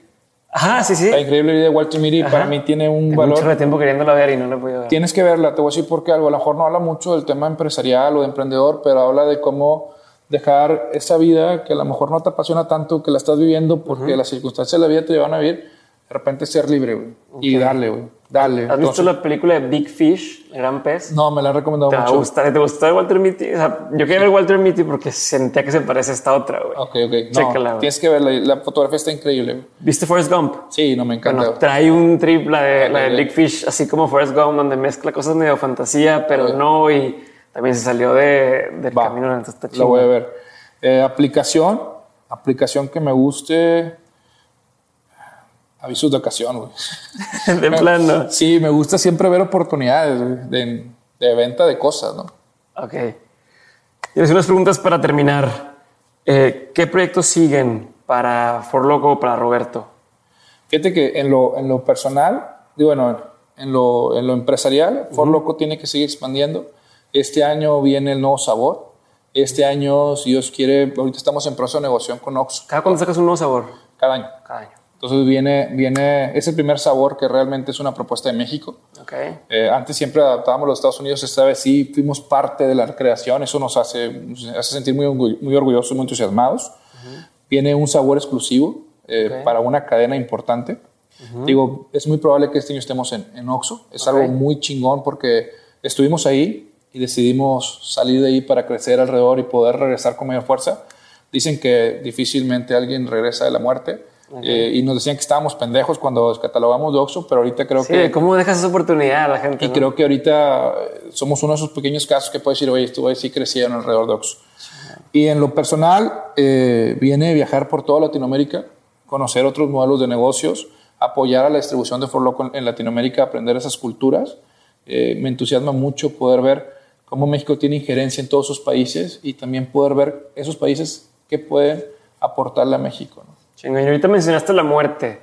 S1: Ajá, sí, sí.
S2: La increíble vida de Walter Mitty para mí tiene un
S1: Tengo
S2: valor.
S1: mucho tiempo queriéndola ver y no la he podido ver.
S2: Tienes que verla, te voy a decir por qué algo. A lo mejor no habla mucho del tema empresarial o de emprendedor, pero habla de cómo dejar esa vida que a lo mejor no te apasiona tanto, que la estás viviendo porque las circunstancias de la vida te llevan a vivir, de repente ser libre, güey. Y darle, güey. Darle.
S1: ¿Has visto
S2: Entonces,
S1: la película de Big Fish, gran pez?
S2: No, me la han recomendado
S1: ¿Te
S2: mucho.
S1: gustar? ¿Te gustó Walter Mitty? O sea, yo quería ver Walter Mitty porque sentía que se parece a esta otra, güey.
S2: Ok, ok. No,
S1: Chécala, güey.
S2: tienes que verla. La fotografía está increíble. güey.
S1: ¿Viste Forrest Gump?
S2: Sí, no me encanta.
S1: Bueno, trae un trip, la de, la de. Big Fish, así como Forrest Gump, donde mezcla cosas medio fantasía, pero no, y también se salió de, del
S2: Va,
S1: camino. Entonces está chido.
S2: voy a ver. Eh, aplicación. Aplicación que me guste. Avisos de ocasión, güey.
S1: de plano.
S2: Sí, me gusta siempre ver oportunidades de, de venta de cosas, ¿no?
S1: Ok. Tienes unas preguntas para terminar. Eh, ¿Qué proyectos siguen para For Loco o para Roberto?
S2: Fíjate que en lo, en lo personal, digo, bueno, en lo, en lo empresarial, For Loco tiene que seguir expandiendo. Este año viene el nuevo sabor. Este año, si Dios quiere, ahorita estamos en proceso de negociación con Oxxo
S1: ¿Cada cuándo sacas un nuevo sabor?
S2: cada año.
S1: Cada año.
S2: Entonces viene, viene, es el primer sabor que realmente es una propuesta de México.
S1: Ok.
S2: Eh, antes siempre adaptábamos los Estados Unidos, esta vez sí fuimos parte de la creación, eso nos hace, nos hace sentir muy, muy orgullosos, muy entusiasmados. Viene un sabor exclusivo eh,
S1: Ok.
S2: para una cadena importante. Digo, es muy probable que este año estemos en, en Oxxo, es
S1: Ok.
S2: algo muy chingón porque estuvimos ahí y decidimos salir de ahí para crecer alrededor y poder regresar con mayor fuerza. Dicen que difícilmente alguien regresa de la muerte. Eh, y nos decían que estábamos pendejos cuando descatalogamos de Oxxo, pero ahorita creo
S1: Sí,
S2: que
S1: ¿cómo dejas esa oportunidad a la gente?
S2: y
S1: no?
S2: creo que ahorita eh, somos uno de esos pequeños casos que puede decir, oye, estuve sí crecieron alrededor de Oxxo. Y en lo personal, eh, viene viajar por toda Latinoamérica, conocer otros modelos de negocios, apoyar a la distribución de For Loco en- en Latinoamérica, aprender esas culturas. Eh, me entusiasma mucho poder ver cómo México tiene injerencia en todos sus países y también poder ver esos países que pueden aportarle a México. ¿no?
S1: Chingón. Y ahorita mencionaste la muerte.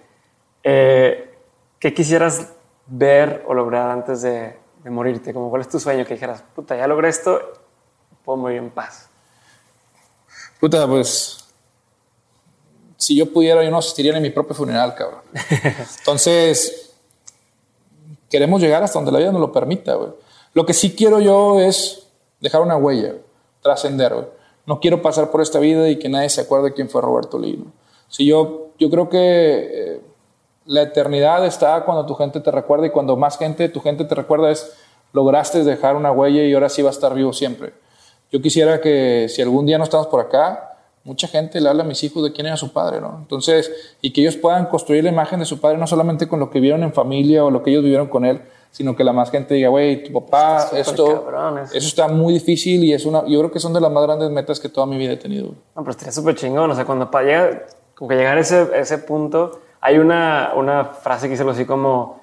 S1: Eh, ¿Qué quisieras ver o lograr antes de, de morirte? Como, ¿Cuál es tu sueño? Que dijeras, puta, ya logré esto, puedo morir en paz.
S2: Puta, pues. Si yo pudiera, yo no asistiría en mi propio funeral, cabrón. Entonces, queremos llegar hasta donde la vida nos lo permita, güey. Lo que sí quiero yo es dejar una huella, trascender, güey. No quiero pasar por esta vida y que nadie se acuerde quién fue Roberto Lee. ¿no? Si yo, yo creo que eh, la eternidad está cuando tu gente te recuerda y cuando más gente, tu gente te recuerda es lograste dejar una huella y ahora sí va a estar vivo siempre. Yo quisiera que si algún día no estamos por acá, mucha gente le habla a mis hijos de quién era su padre, ¿no? Entonces, y que ellos puedan construir la imagen de su padre no solamente con lo que vieron en familia o lo que ellos vivieron con él, sino que la más gente diga, güey, tu papá,
S1: Está
S2: esto,
S1: eso.
S2: está muy difícil y es una, yo creo que son de las más grandes metas que toda mi vida he tenido.
S1: No, pero estaría súper chingón. O sea, cuando pa- llega, como que llegar a ese, ese punto, Hay una, una frase que dice algo así como,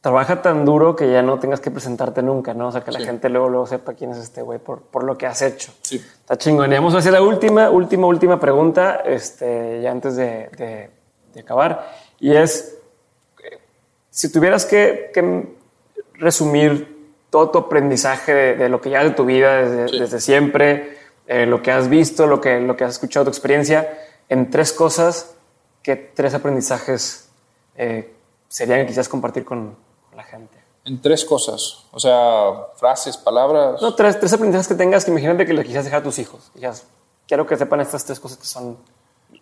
S1: trabaja tan duro que ya no tengas que presentarte nunca, ¿no? O sea, que la gente luego, luego sepa quién es este güey por, por lo que has hecho.
S2: Sí.
S1: Está chingón. Y vamos a hacer la última, última, última pregunta, este, ya antes de, de- de acabar. Y es, si tuvieras que, que resumir todo tu aprendizaje de, de lo que ya de tu vida desde,
S2: Sí.
S1: desde siempre, eh, lo que has visto, lo que, lo que has escuchado, tu experiencia, en tres cosas, ¿qué tres aprendizajes eh, serían que quisieras compartir con, con la gente?
S2: En tres cosas, o sea, frases, palabras.
S1: No, tres, tres aprendizajes que tengas que imagínate que le quisieras dejar a tus hijos. Quiero que sepan estas tres cosas que son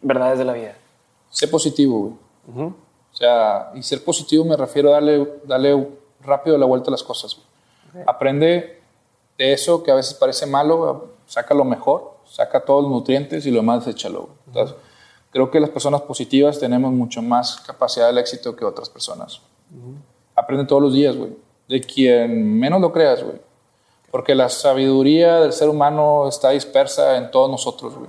S1: verdades de la vida.
S2: Sé positivo, güey. O sea, y ser positivo me refiero a darle, darle rápido la vuelta a las cosas. Aprende de eso que a veces parece malo, saca lo mejor, saca todos los nutrientes y lo demás échalo. Entonces, creo que las personas positivas tenemos mucho más capacidad del éxito que otras personas. Aprende todos los días, güey. De quien menos lo creas, güey. Porque la sabiduría del ser humano está dispersa en todos nosotros, güey.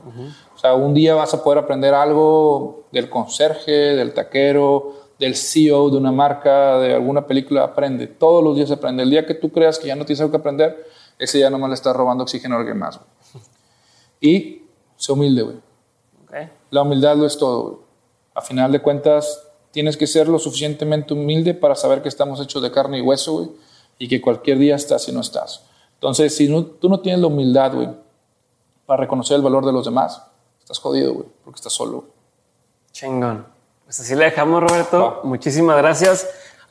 S2: O sea, un día vas a poder aprender algo del conserje, del taquero, del CEO de una marca, de alguna película. Aprende. Todos los días aprende. El día que tú creas que ya no tienes algo que aprender, ese día nomás le estás robando oxígeno a alguien más, güey. Y sé humilde, güey. La humildad lo es todo. güey. A final de cuentas, tienes que ser lo suficientemente humilde para saber que estamos hechos de carne y hueso, güey, y que cualquier día estás y no estás. Entonces, si no- tú no tienes la humildad, güey, para reconocer el valor de los demás, estás jodido, güey, porque estás solo.
S1: Chingón. Pues así le dejamos, Roberto.
S2: Va.
S1: Muchísimas gracias.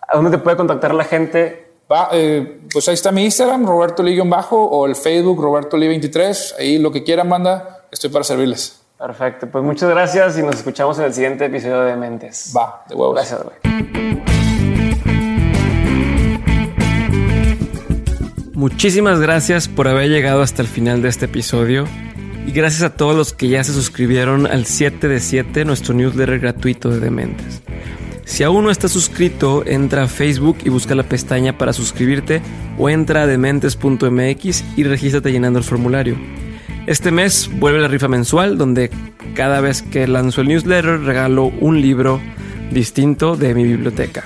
S1: ¿A dónde te puede contactar la gente?
S2: Va, eh, pues ahí está mi Instagram, Roberto Bajo, o el Facebook, Roberto Lee 23. Ahí lo que quieran, manda, estoy para servirles.
S1: Perfecto. Pues muchas gracias y nos escuchamos en el siguiente episodio de Mentes.
S2: Va, de huevos.
S1: Gracias, güey. Muchísimas gracias por haber llegado hasta el final de este episodio y gracias a todos los que ya se suscribieron al 7 de 7, nuestro newsletter gratuito de Dementes. Si aún no estás suscrito, entra a Facebook y busca la pestaña para suscribirte o entra a dementes.mx y regístrate llenando el formulario. Este mes vuelve la rifa mensual donde cada vez que lanzo el newsletter regalo un libro distinto de mi biblioteca.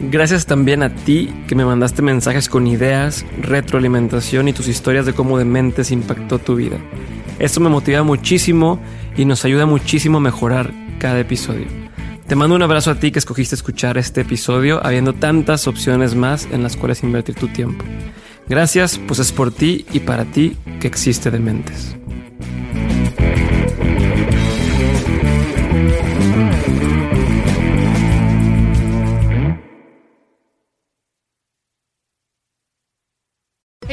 S1: Gracias también a ti que me mandaste mensajes con ideas, retroalimentación y tus historias de cómo Dementes impactó tu vida. Esto me motiva muchísimo y nos ayuda muchísimo a mejorar cada episodio. Te mando un abrazo a ti que escogiste escuchar este episodio, habiendo tantas opciones más en las cuales invertir tu tiempo. Gracias, pues es por ti y para ti que existe Dementes.